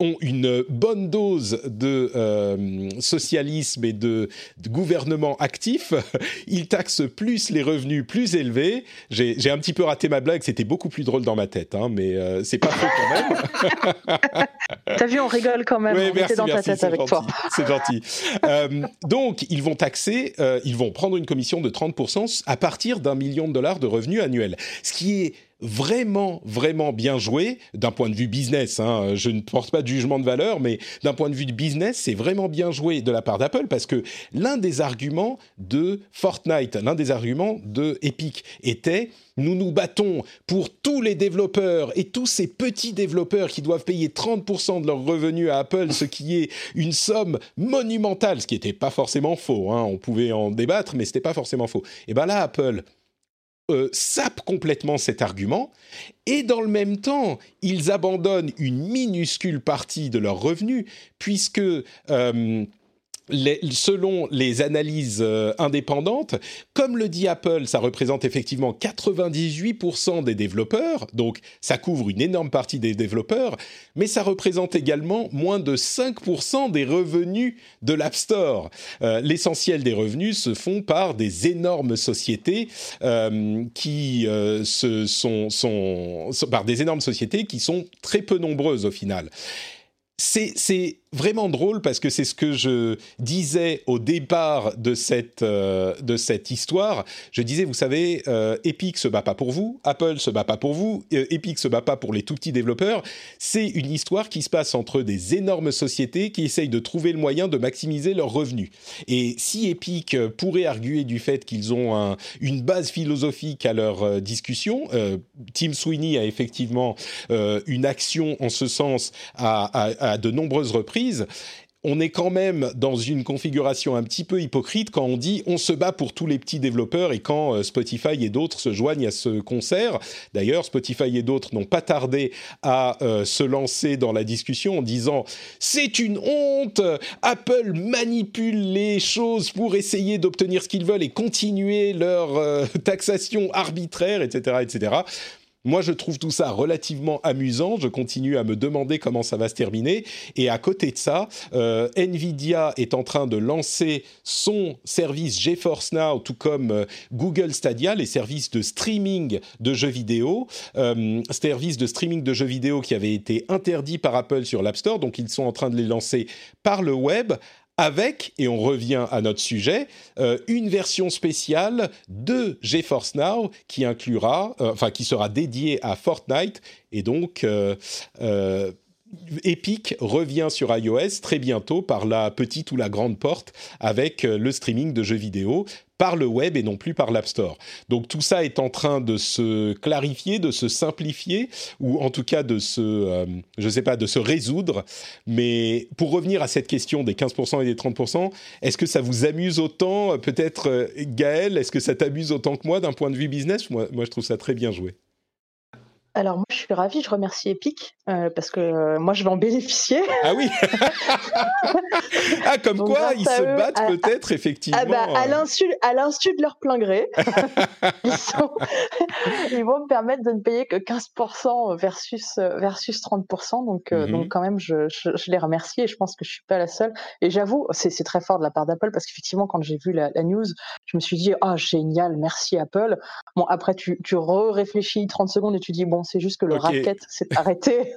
ont une bonne dose de euh, socialisme et de, gouvernement actif, ils taxent plus les revenus plus élevés. J'ai un petit peu raté ma blague, c'était beaucoup plus drôle dans ma tête, hein, mais euh, c'est pas faux quand
même. T'as vu, on rigole quand même.
Oui, merci,
dans ta tête avec
gentil,
toi.
C'est gentil. Euh, donc, ils vont taxer, ils vont prendre une commission de 30% à partir d'un million de dollars de revenus annuels, ce qui est vraiment, vraiment bien joué d'un point de vue business. Hein. Je ne porte pas de jugement de valeur, mais d'un point de vue de business, c'est vraiment bien joué de la part d'Apple parce que l'un des arguments de Fortnite, l'un des arguments de Epic était nous nous battons pour tous les développeurs et tous ces petits développeurs qui doivent payer 30% de leurs revenus à Apple, ce qui est une somme monumentale, ce qui n'était pas forcément faux. Hein. On pouvait en débattre, mais ce n'était pas forcément faux. Et bien là, Apple euh, sapent complètement cet argument et dans le même temps, ils abandonnent une minuscule partie de leurs revenus puisque euh, selon les analyses euh, indépendantes, comme le dit Apple, ça représente effectivement 98% des développeurs, donc ça couvre une énorme partie des développeurs, mais ça représente également moins de 5% des revenus de l'App Store. Euh, l'essentiel des revenus se font par des énormes sociétés euh, qui sont, sont, par des énormes sociétés qui sont très peu nombreuses au final. C'est vraiment drôle parce que c'est ce que je disais au départ de cette, euh, de cette histoire. Je disais, vous savez, euh, Epic se bat pas pour vous, Apple se bat pas pour vous, euh, Epic se bat pas pour les tout petits développeurs. C'est une histoire qui se passe entre des énormes sociétés qui essayent de trouver le moyen de maximiser leurs revenus. Et si Epic pourrait arguer du fait qu'ils ont un, une base philosophique à leur discussion, Tim Sweeney a effectivement une action en ce sens à de nombreuses reprises on est quand même dans une configuration un petit peu hypocrite quand on dit on se bat pour tous les petits développeurs et quand euh, Spotify et d'autres se joignent à ce concert. D'ailleurs, Spotify et d'autres n'ont pas tardé à euh, se lancer dans la discussion en disant c'est une honte, Apple manipule les choses pour essayer d'obtenir ce qu'ils veulent et continuer leur euh, taxation arbitraire, etc., etc. Moi, je trouve tout ça relativement amusant. Je continue à me demander comment ça va se terminer. Et à côté de ça, euh, Nvidia est en train de lancer son service GeForce Now, tout comme euh, Google Stadia, les services de streaming de jeux vidéo, euh, services de streaming de jeux vidéo qui avaient été interdits par Apple sur l'App Store. Donc, ils sont en train de les lancer par le web avec, et on revient à notre sujet, euh, une version spéciale de GeForce Now qui inclura, euh, enfin qui sera dédiée à Fortnite, et donc euh, Epic revient sur iOS très bientôt par la petite ou la grande porte avec le streaming de jeux vidéo par le web et non plus par l'App Store. Donc tout ça est en train de se clarifier, de se simplifier, ou en tout cas de se, euh, sais pas, de se résoudre. Mais pour revenir à cette question des 15% et des 30%, est-ce que ça vous amuse autant Peut-être euh, Gaël, est-ce que ça t'amuse autant que moi d'un point de vue business? Moi, moi, je trouve ça très bien joué.
Alors moi, je suis ravie, je remercie Epic euh, parce que euh, moi, je vais en bénéficier.
Ah oui Ah, comme quoi, ils se battent peut-être, effectivement. Ah
bah, à euh. l'insu, à l'insu de leur plein gré, ils, ils, vont me permettre de ne payer que 15% versus, versus 30%. Donc, donc quand même, je, je, je, les remercie et je pense que je suis pas la seule. Et j'avoue, c'est, c'est très fort de la part d'Apple parce qu'effectivement, quand j'ai vu la, la, news, je me suis dit, ah, génial, merci Apple. Bon, après, tu, tu réfléchis 30 secondes et tu dis, bon, c'est juste que le racket s'est arrêté.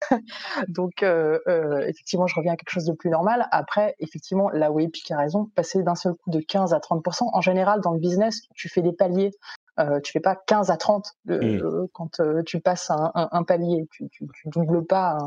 Donc, euh, euh, effectivement, je reviens à quelque chose de plus normal. Après, effectivement, là où Epic a raison, passer d'un seul coup de 15 à 30%, en général, dans le business, tu fais des paliers. Euh, tu fais pas 15 à 30 mmh. quand tu passes un, un, palier. Tu, tu, tu, doubles pas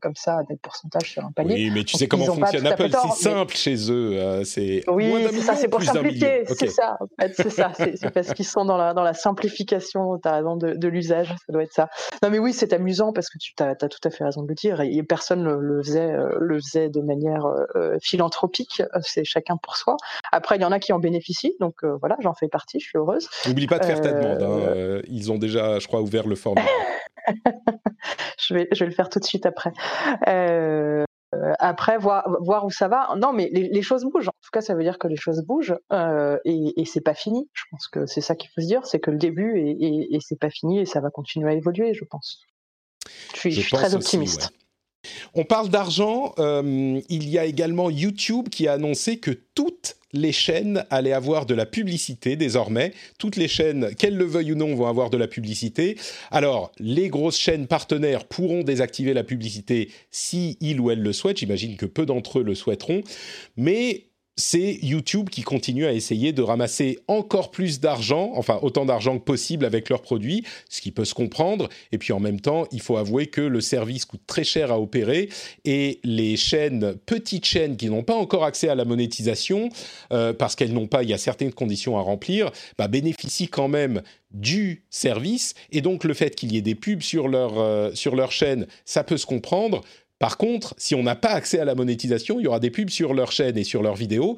comme ça des pourcentages sur un palier.
Oui, mais tu sais comment fonctionne Apple. C'est simple chez eux. c'est
oui, c'est ça. C'est pour simplifier. C'est ça. C'est ça. C'est parce qu'ils sont dans la dans la simplification. T'as raison de, de l'usage. Ça doit être ça. Non, mais oui, c'est amusant parce que tu as, as, tout à fait raison de le dire. Et personne le, le faisait le faisait de manière philanthropique. C'est chacun pour soi. Après, il y en a qui en bénéficient. Donc voilà, j'en fais partie. Je suis heureuse.
N'oublie pas de faire ta demande. Hein. Euh, ils ont déjà, je crois, ouvert le formulaire.
je, vais, je vais le faire tout de suite après. Euh, après, voir, voir où ça va. Non, mais les, choses bougent. En tout cas, ça veut dire que les choses bougent euh, et, et c'est pas fini. Je pense que c'est ça qu'il faut se dire, c'est que le début et, et, c'est pas fini et ça va continuer à évoluer, je pense. Je suis, très optimiste.
On parle d'argent. il y a également YouTube qui a annoncé que toutes les chaînes allaient avoir de la publicité désormais. Toutes les chaînes, qu'elles le veuillent ou non, vont avoir de la publicité. Alors, les grosses chaînes partenaires pourront désactiver la publicité si ils ou elles le souhaitent. J'imagine que peu d'entre eux le souhaiteront. Mais c'est YouTube qui continue à essayer de ramasser encore plus d'argent, enfin autant d'argent que possible avec leurs produits, ce qui peut se comprendre. Et puis en même temps, il faut avouer que le service coûte très cher à opérer et les chaînes, petites chaînes qui n'ont pas encore accès à la monétisation, euh, parce qu'elles n'ont pas, il y a certaines conditions à remplir, bah, bénéficient quand même du service et donc le fait qu'il y ait des pubs sur leur, euh, sur leur chaîne, ça peut se comprendre. Par contre, si on n'a pas accès à la monétisation, il y aura des pubs sur leur chaîne et sur leurs vidéos,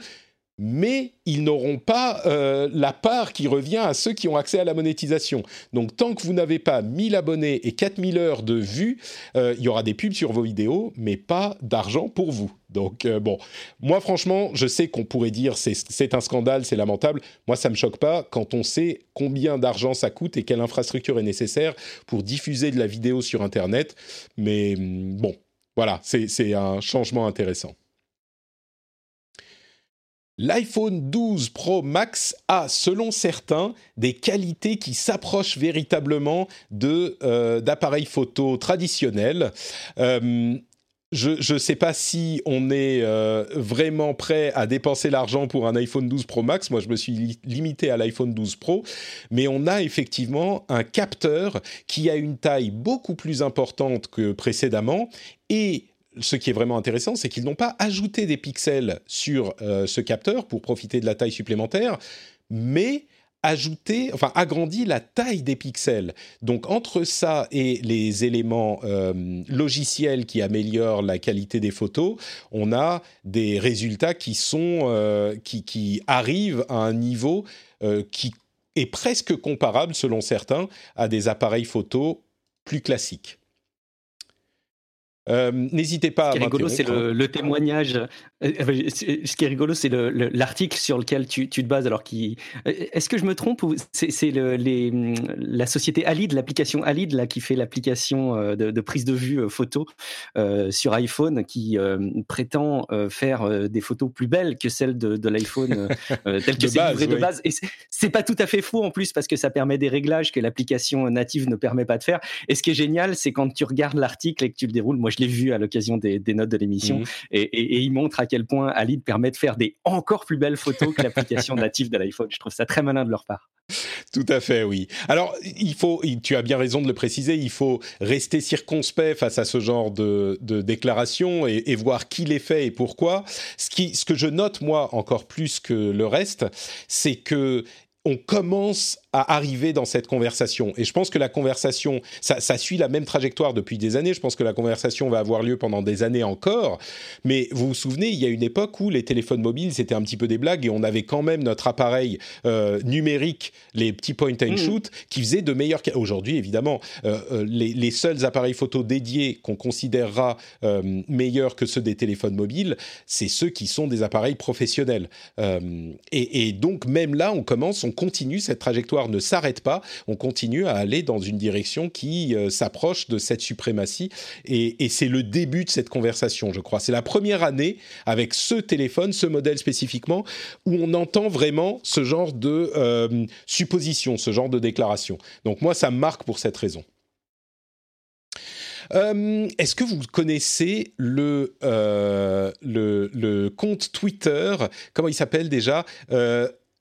mais ils n'auront pas euh, la part qui revient à ceux qui ont accès à la monétisation. Donc tant que vous n'avez pas 1000 abonnés et 4000 heures de vues, euh, il y aura des pubs sur vos vidéos, mais pas d'argent pour vous. Donc euh, bon, moi franchement, je sais qu'on pourrait dire c'est un scandale, c'est lamentable. Moi, ça me choque pas quand on sait combien d'argent ça coûte et quelle infrastructure est nécessaire pour diffuser de la vidéo sur Internet. Mais hum, bon, voilà, c'est un changement intéressant. L'iPhone 12 Pro Max a, selon certains, des qualités qui s'approchent véritablement euh, d'appareils photo traditionnels. Euh, je ne sais pas si on est euh, vraiment prêt à dépenser l'argent pour un iPhone 12 Pro Max. Moi, je me suis limité à l'iPhone 12 Pro. Mais on a effectivement un capteur qui a une taille beaucoup plus importante que précédemment. Et ce qui est vraiment intéressant, c'est qu'ils n'ont pas ajouté des pixels sur euh, ce capteur pour profiter de la taille supplémentaire, mais ajouté, enfin agrandi la taille des pixels. Donc entre ça et les éléments euh, logiciels qui améliorent la qualité des photos, on a des résultats qui sont euh, qui, arrivent à un niveau euh, qui est presque comparable, selon certains, à des appareils photo plus classiques. N'hésitez pas.
Ce qui est rigolo, c'est le, témoignage euh, euh, ce qui est rigolo, c'est l'article sur lequel tu, te bases. Alors, qui euh, est-ce que je me trompe ou c'est la société Alid, l'application Alid, là, qui fait l'application de, prise de vue photo sur iPhone, qui prétend faire des photos plus belles que celles de, l'iPhone tel que c'est livré de base. Et c'est pas tout à fait faux en plus parce que ça permet des réglages que l'application native ne permet pas de faire. Et ce qui est génial, c'est quand tu regardes l'article et que tu le déroules. Moi, je l'ai vu à l'occasion des, notes de l'émission, mmh. et, et, et il montre à quel point Alid permet de faire des encore plus belles photos que l'application native de l'iPhone. Je trouve ça très malin de leur part.
Tout à fait, oui. Alors, il faut, tu as bien raison de le préciser, il faut rester circonspect face à ce genre de, de déclarations et, voir qui les fait et pourquoi. Ce, qui, ce que je note, moi, encore plus que le reste, c'est que on commence à arriver dans cette conversation. Et je pense que la conversation, ça, suit la même trajectoire depuis des années. Je pense que la conversation va avoir lieu pendant des années encore. Mais vous vous souvenez, il y a une époque où les téléphones mobiles, c'était un petit peu des blagues et on avait quand même notre appareil euh, numérique, les petits point and mmh. shoot, qui faisait de meilleurs... Aujourd'hui, évidemment, euh, euh, les, seuls appareils photo dédiés qu'on considérera meilleurs que ceux des téléphones mobiles, c'est ceux qui sont des appareils professionnels. Et, et, donc, même là, on commence, on continue cette trajectoire ne s'arrête pas, on continue à aller dans une direction qui euh, s'approche de cette suprématie et, c'est le début de cette conversation, je crois. C'est la première année avec ce téléphone, ce modèle spécifiquement, où on entend vraiment ce genre de euh, supposition, ce genre de déclaration. Donc moi, ça me marque pour cette raison. Euh, est-ce que vous connaissez le, compte Twitter? Comment il s'appelle déjà?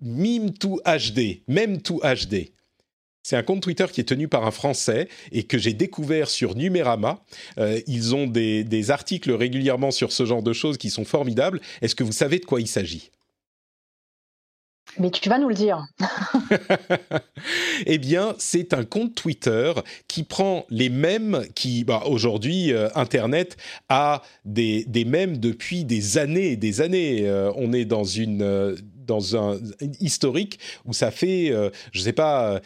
Meme to HD, même to HD. C'est un compte Twitter qui est tenu par un Français et que j'ai découvert sur Numérama. Euh, ils ont des, des, articles régulièrement sur ce genre de choses qui sont formidables. Est-ce que vous savez de quoi il s'agit?
Mais tu vas nous le dire.
eh bien, c'est un compte Twitter qui prend les mêmes qui, bah, aujourd'hui, euh, Internet a des, des mèmes depuis des années et des années. Euh, on est dans une dans un historique où ça fait, je ne sais pas,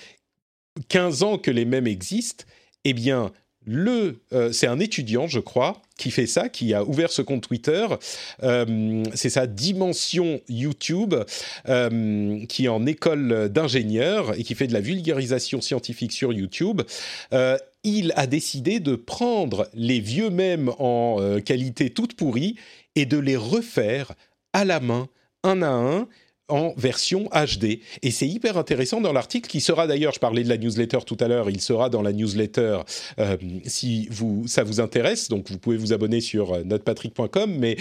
15 ans que les mèmes existent. Eh bien, le, euh, c'est un étudiant, je crois, qui fait ça, qui a ouvert ce compte Twitter. Euh, c'est sa dimension YouTube, euh, qui est en école d'ingénieur et qui fait de la vulgarisation scientifique sur YouTube. il a décidé de prendre les vieux mèmes en qualité toute pourrie et de les refaire à la main, un à un en version HD. Et c'est hyper intéressant dans l'article qui sera d'ailleurs, je parlais de la newsletter tout à l'heure, il sera dans la newsletter euh, si vous, ça vous intéresse. Donc vous pouvez vous abonner sur euh, notrepatrick.com, mais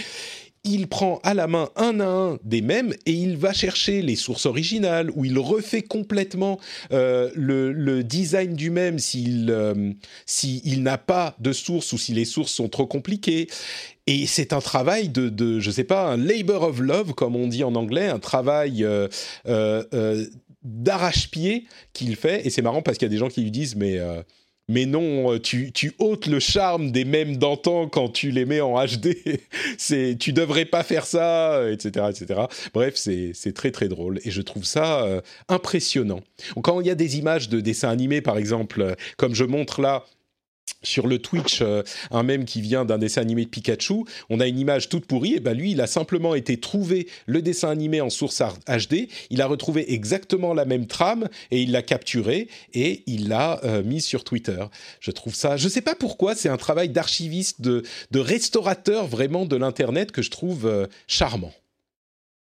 il prend à la main un à un des mêmes et il va chercher les sources originales où il refait complètement euh, le, design du même s'il s'il n'a pas de source ou si les sources sont trop compliquées. Et c'est un travail de, de, je sais pas, un labor of love, comme on dit en anglais, un travail euh, euh, euh d'arrache-pied qu'il fait. Et c'est marrant parce qu'il y a des gens qui lui disent, mais euh, mais non, tu, tu ôtes le charme des mêmes d'antan quand tu les mets en HD. c'est, tu devrais pas faire ça, etc., etc. Bref, c'est, c'est très très drôle et je trouve ça euh, impressionnant. Quand il y a des images de dessins animés, par exemple, comme je montre là sur le Twitch euh, un mème qui vient d'un dessin animé de Pikachu, on a une image toute pourrie, et ben lui il a simplement été trouver le dessin animé en source HD, il a retrouvé exactement la même trame et il l'a capturé et il l'a euh, mis sur Twitter. Je trouve ça, je sais pas pourquoi, c'est un travail d'archiviste, de, de, restaurateur vraiment de l'internet que je trouve euh, charmant.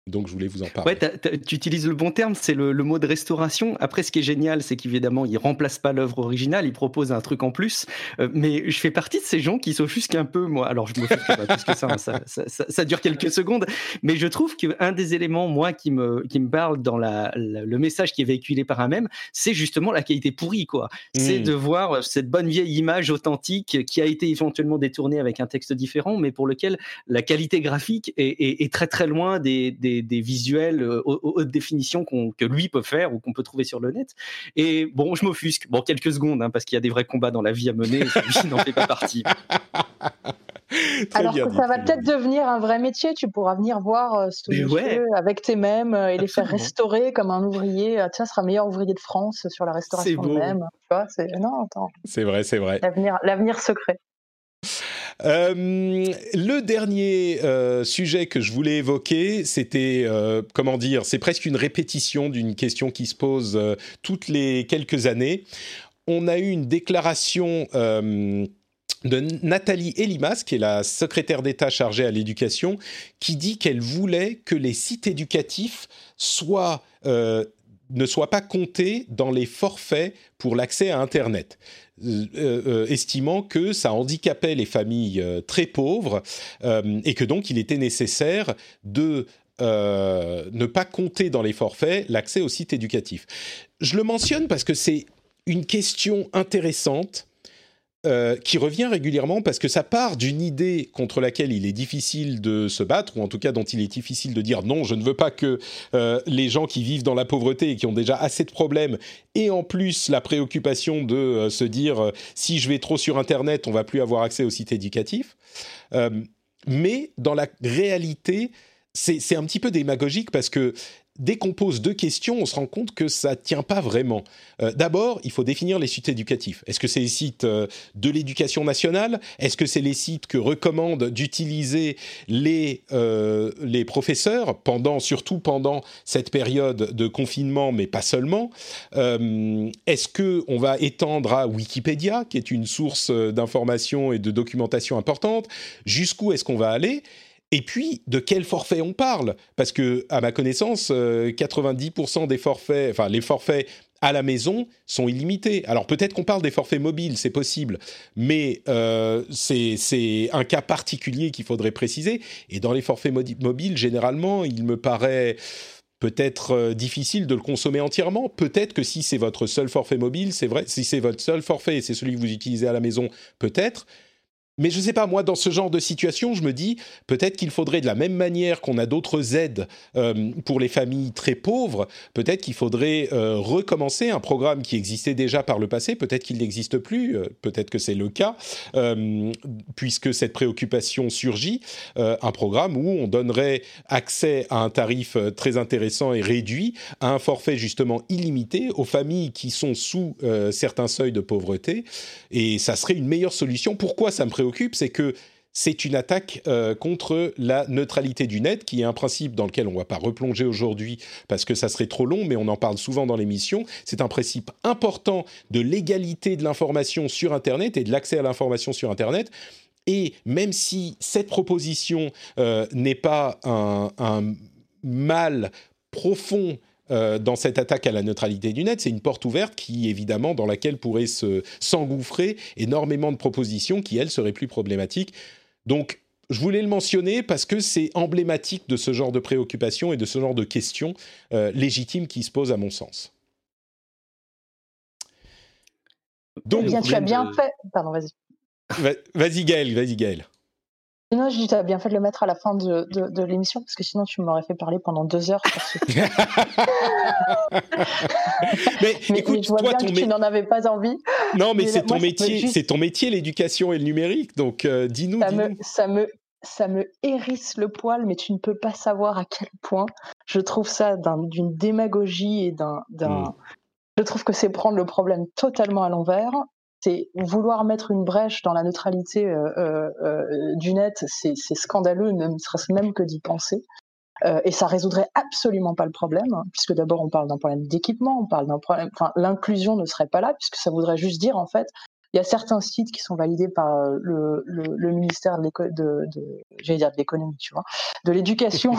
Donc je voulais vous en parler.
Ouais, tu utilises le bon terme, c'est le, mot de restauration. Après, ce qui est génial, c'est qu'évidemment, il remplace pas l'œuvre originale, il propose un truc en plus. Euh, mais je fais partie de ces gens qui s'offusquent un peu, moi. Alors je me pas plus que ça, hein, ça, ça, ça, dure quelques secondes. Mais je trouve qu'un des éléments, moi, qui me, qui me parle dans la, le message qui est véhiculé par un même, c'est justement la qualité pourrie, quoi. C'est mmh. de voir cette bonne vieille image authentique qui a été éventuellement détournée avec un texte différent, mais pour lequel la qualité graphique est, est, très très loin des, des des, visuels euh, haute définition que lui peut faire ou qu'on peut trouver sur le net. Et bon, je m'offusque. Bon, quelques secondes, hein, parce qu'il y a des vrais combats dans la vie à mener, celui n'en fait pas partie.
Alors que ça va peut-être devenir un vrai métier, tu pourras venir voir euh, ce jeu avec tes mêmes euh, et les faire restaurer comme un ouvrier. Ah, tiens, sera meilleur ouvrier de France sur la restauration de mêmes. c'est non,
C'est vrai, c'est vrai.
L'avenir secret.
Euh, le dernier euh, sujet que je voulais évoquer, c'était, euh, comment dire, c'est presque une répétition d'une question qui se pose toutes les quelques années. On a eu une déclaration de Nathalie Elimas, qui est la secrétaire d'État chargée à l'éducation, qui dit qu'elle voulait que les sites éducatifs soient ne soient pas comptés dans les forfaits pour l'accès à Internet. Euh, euh, estimant que ça handicapait les familles euh, très pauvres et que donc il était nécessaire de ne pas compter dans les forfaits l'accès au site éducatif. Je le mentionne parce que c'est une question intéressante euh, qui revient régulièrement parce que ça part d'une idée contre laquelle il est difficile de se battre, ou en tout cas dont il est difficile de dire non, je ne veux pas que euh, les gens qui vivent dans la pauvreté et qui ont déjà assez de problèmes aient en plus la préoccupation de euh, se dire si je vais trop sur Internet, on va plus avoir accès au site éducatif. mais dans la réalité, c'est un petit peu démagogique parce que dès qu'on pose deux questions, on se rend compte que ça tient pas vraiment. Euh, d'abord, il faut définir les sites éducatifs. Est-ce que c'est les sites euh, de l'éducation nationale? Est-ce que c'est les sites que recommandent d'utiliser les euh, professeurs pendant, surtout pendant cette période de confinement, mais pas seulement? Est-ce que on va étendre à Wikipédia, qui est une source d'information et de documentation importante? Jusqu'où est-ce qu'on va aller? Et puis, de quel forfait on parle? Parce que, à ma connaissance, 90% euh, des forfaits, enfin les forfaits à la maison sont illimités. Alors peut-être qu'on parle des forfaits mobiles, c'est possible, mais euh, c'est un cas particulier qu'il faudrait préciser. Et dans les forfaits mobiles, généralement, il me paraît peut-être difficile de le consommer entièrement. Peut-être que si c'est votre seul forfait mobile, c'est vrai. Si c'est votre seul forfait et c'est celui que vous utilisez à la maison, peut-être. Mais je ne sais pas, moi, dans ce genre de situation, je me dis peut-être qu'il faudrait, de la même manière qu'on a d'autres aides euh, pour les familles très pauvres, peut-être qu'il faudrait euh, recommencer un programme qui existait déjà par le passé. Peut-être qu'il n'existe plus, euh, peut-être que c'est le cas, puisque cette préoccupation surgit. un programme où on donnerait accès à un tarif très intéressant et réduit, à un forfait justement illimité aux familles qui sont sous certains seuils de pauvreté. Et ça serait une meilleure solution. Pourquoi ça me préoccupe, c'est que c'est une attaque euh, contre la neutralité du net, qui est un principe dans lequel on ne va pas replonger aujourd'hui parce que ça serait trop long, mais on en parle souvent dans l'émission. C'est un principe important de l'égalité de l'information sur Internet et de l'accès à l'information sur Internet. Et même si cette proposition euh, n'est pas un, un mal profond euh, dans cette attaque à la neutralité du net, c'est une porte ouverte qui, évidemment, dans laquelle pourraient se, s'engouffrer énormément de propositions qui, elles, seraient plus problématiques. Donc, je voulais le mentionner parce que c'est emblématique de ce genre de préoccupations et de ce genre de questions euh, légitimes qui se posent, à mon sens.
Donc, eh bien, tu as bien fait. Pardon, vas-y.
Vas-y, Gaël, vas-y, Gaël.
Non, je dis, tu as bien fait de le mettre à la fin de, de, l'émission, parce que sinon tu m'aurais fait parler pendant deux heures sur ce
mais, écoute,
je vois
toi,
bien que tu n'en avais pas envie.
Non, mais, c'est ton, métier, c'est ton métier, l'éducation et le numérique. Donc, euh, dis-nous.
Ça, me, ça, me, ça me hérisse le poil, mais tu ne peux pas savoir à quel point je trouve ça d'une démagogie et d'un. Hmm. Je trouve que c'est prendre le problème totalement à l'envers c'est vouloir mettre une brèche dans la neutralité euh, euh, euh, du net, c'est scandaleux, ne serait-ce même que d'y penser. et ça résoudrait absolument pas le problème, hein, puisque d'abord on parle d'un problème d'équipement, on parle d'un problème, enfin l'inclusion ne serait pas là, puisque ça voudrait juste dire en fait, il y a certains sites qui sont validés par euh, le, le, le ministère de, de, de j'allais dire de l'économie, tu vois, de l'éducation.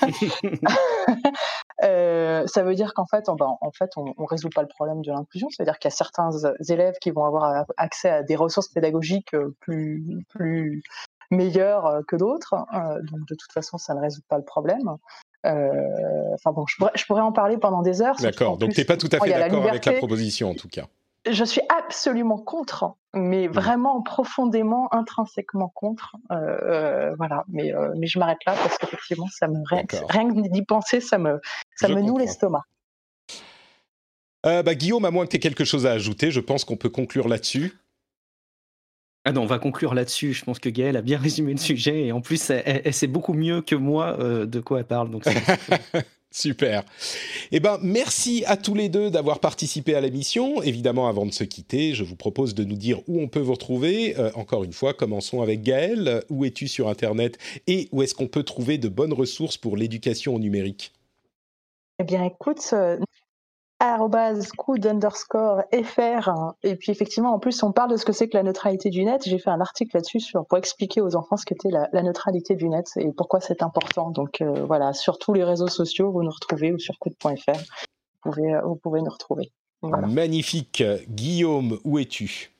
euh, ça veut dire qu'en fait, on, ben, en fait, on, on résout pas le problème de l'inclusion. Ça veut dire qu'il y a certains élèves qui vont avoir accès à des ressources pédagogiques euh, plus plus meilleures euh, que d'autres. donc de toute façon, ça ne résout pas le problème. Enfin bon, je pourrais, je pourrais, en parler pendant des heures.
D'accord. Donc tu n'es pas tout à fait d'accord avec la proposition en tout cas
je suis absolument contre, mais mmh. vraiment profondément, intrinsèquement contre. Euh, euh, voilà, mais, euh, mais je m'arrête là parce qu'effectivement, ça me rien, que d'y penser, ça me ça me noue l'estomac.
bah, Guillaume, à moins que tu aies quelque chose à ajouter, je pense qu'on peut conclure là-dessus.
Ah non, on va conclure là-dessus. Je pense que Gaëlle a bien résumé le sujet et en plus, elle, sait beaucoup mieux que moi de quoi elle parle. Donc
Super. Eh ben, merci à tous les deux d'avoir participé à l'émission. Évidemment, avant de se quitter, je vous propose de nous dire où on peut vous retrouver. Euh, encore une fois, commençons avec Gaël. Où es-tu sur Internet et où est-ce qu'on peut trouver de bonnes ressources pour l'éducation au numérique?
Eh bien, écoute, euh, coup underscore fr. Et puis effectivement, en plus, on parle de ce que c'est que la neutralité du net. J'ai fait un article là-dessus pour expliquer aux enfants ce qu'était la, la, neutralité du net et pourquoi c'est important. Donc euh, voilà, sur tous les réseaux sociaux, vous nous retrouvez ou sur coup.fr, vous pouvez, euh, vous pouvez nous retrouver.
Magnifique. Guillaume, où es-tu?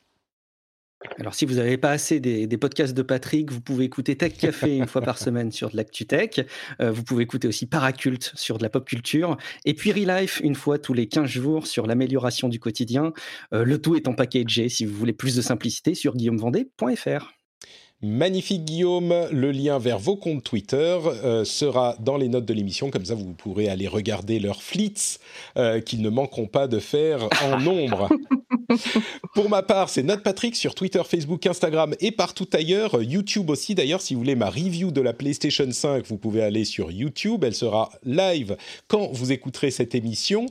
Alors, si vous n'avez pas assez des, podcasts de Patrick, vous pouvez écouter Tech Café une fois par semaine sur de l'actu tech. Euh, vous pouvez écouter aussi Paraculte sur de la pop culture. Et puis Relife une fois tous les 15 jours sur l'amélioration du quotidien. Euh, le tout est en packagé si vous voulez plus de simplicité sur guillaumevendée.fr.
Magnifique Guillaume, le lien vers vos comptes Twitter euh, sera dans les notes de l'émission, comme ça vous pourrez aller regarder leurs flits qu'ils ne manqueront pas de faire en nombre. Pour ma part, c'est Note Patrick sur Twitter, Facebook, Instagram et partout ailleurs. YouTube aussi d'ailleurs, si vous voulez ma review de la PlayStation 5, vous pouvez aller sur YouTube. Elle sera live quand vous écouterez cette émission.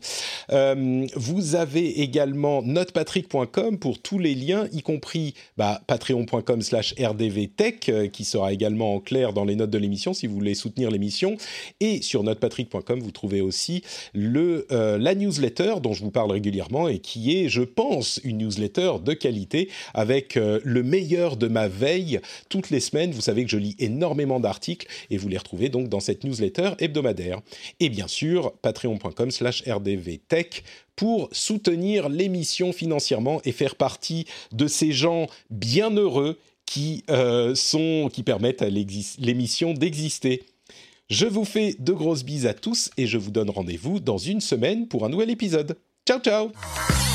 Euh, vous avez également notepatrick.com pour tous les liens, y compris bah, patreon.com slash rdvtech, euh, qui sera également en clair dans les notes de l'émission si vous voulez soutenir l'émission. Et sur notepatrick.com, vous trouvez aussi euh, la newsletter dont je vous parle régulièrement et qui est, je pense, une newsletter de qualité avec euh, le meilleur de ma veille toutes les semaines. Vous savez que je lis énormément d'articles et vous les retrouvez donc dans cette newsletter hebdomadaire. Et bien sûr, patreon.com slash rdvtech pour soutenir l'émission financièrement et faire partie de ces gens bien heureux qui, euh, sont, qui permettent à l'émission d'exister. Je vous fais de grosses bises à tous et je vous donne rendez-vous dans une semaine pour un nouvel épisode. Ciao ciao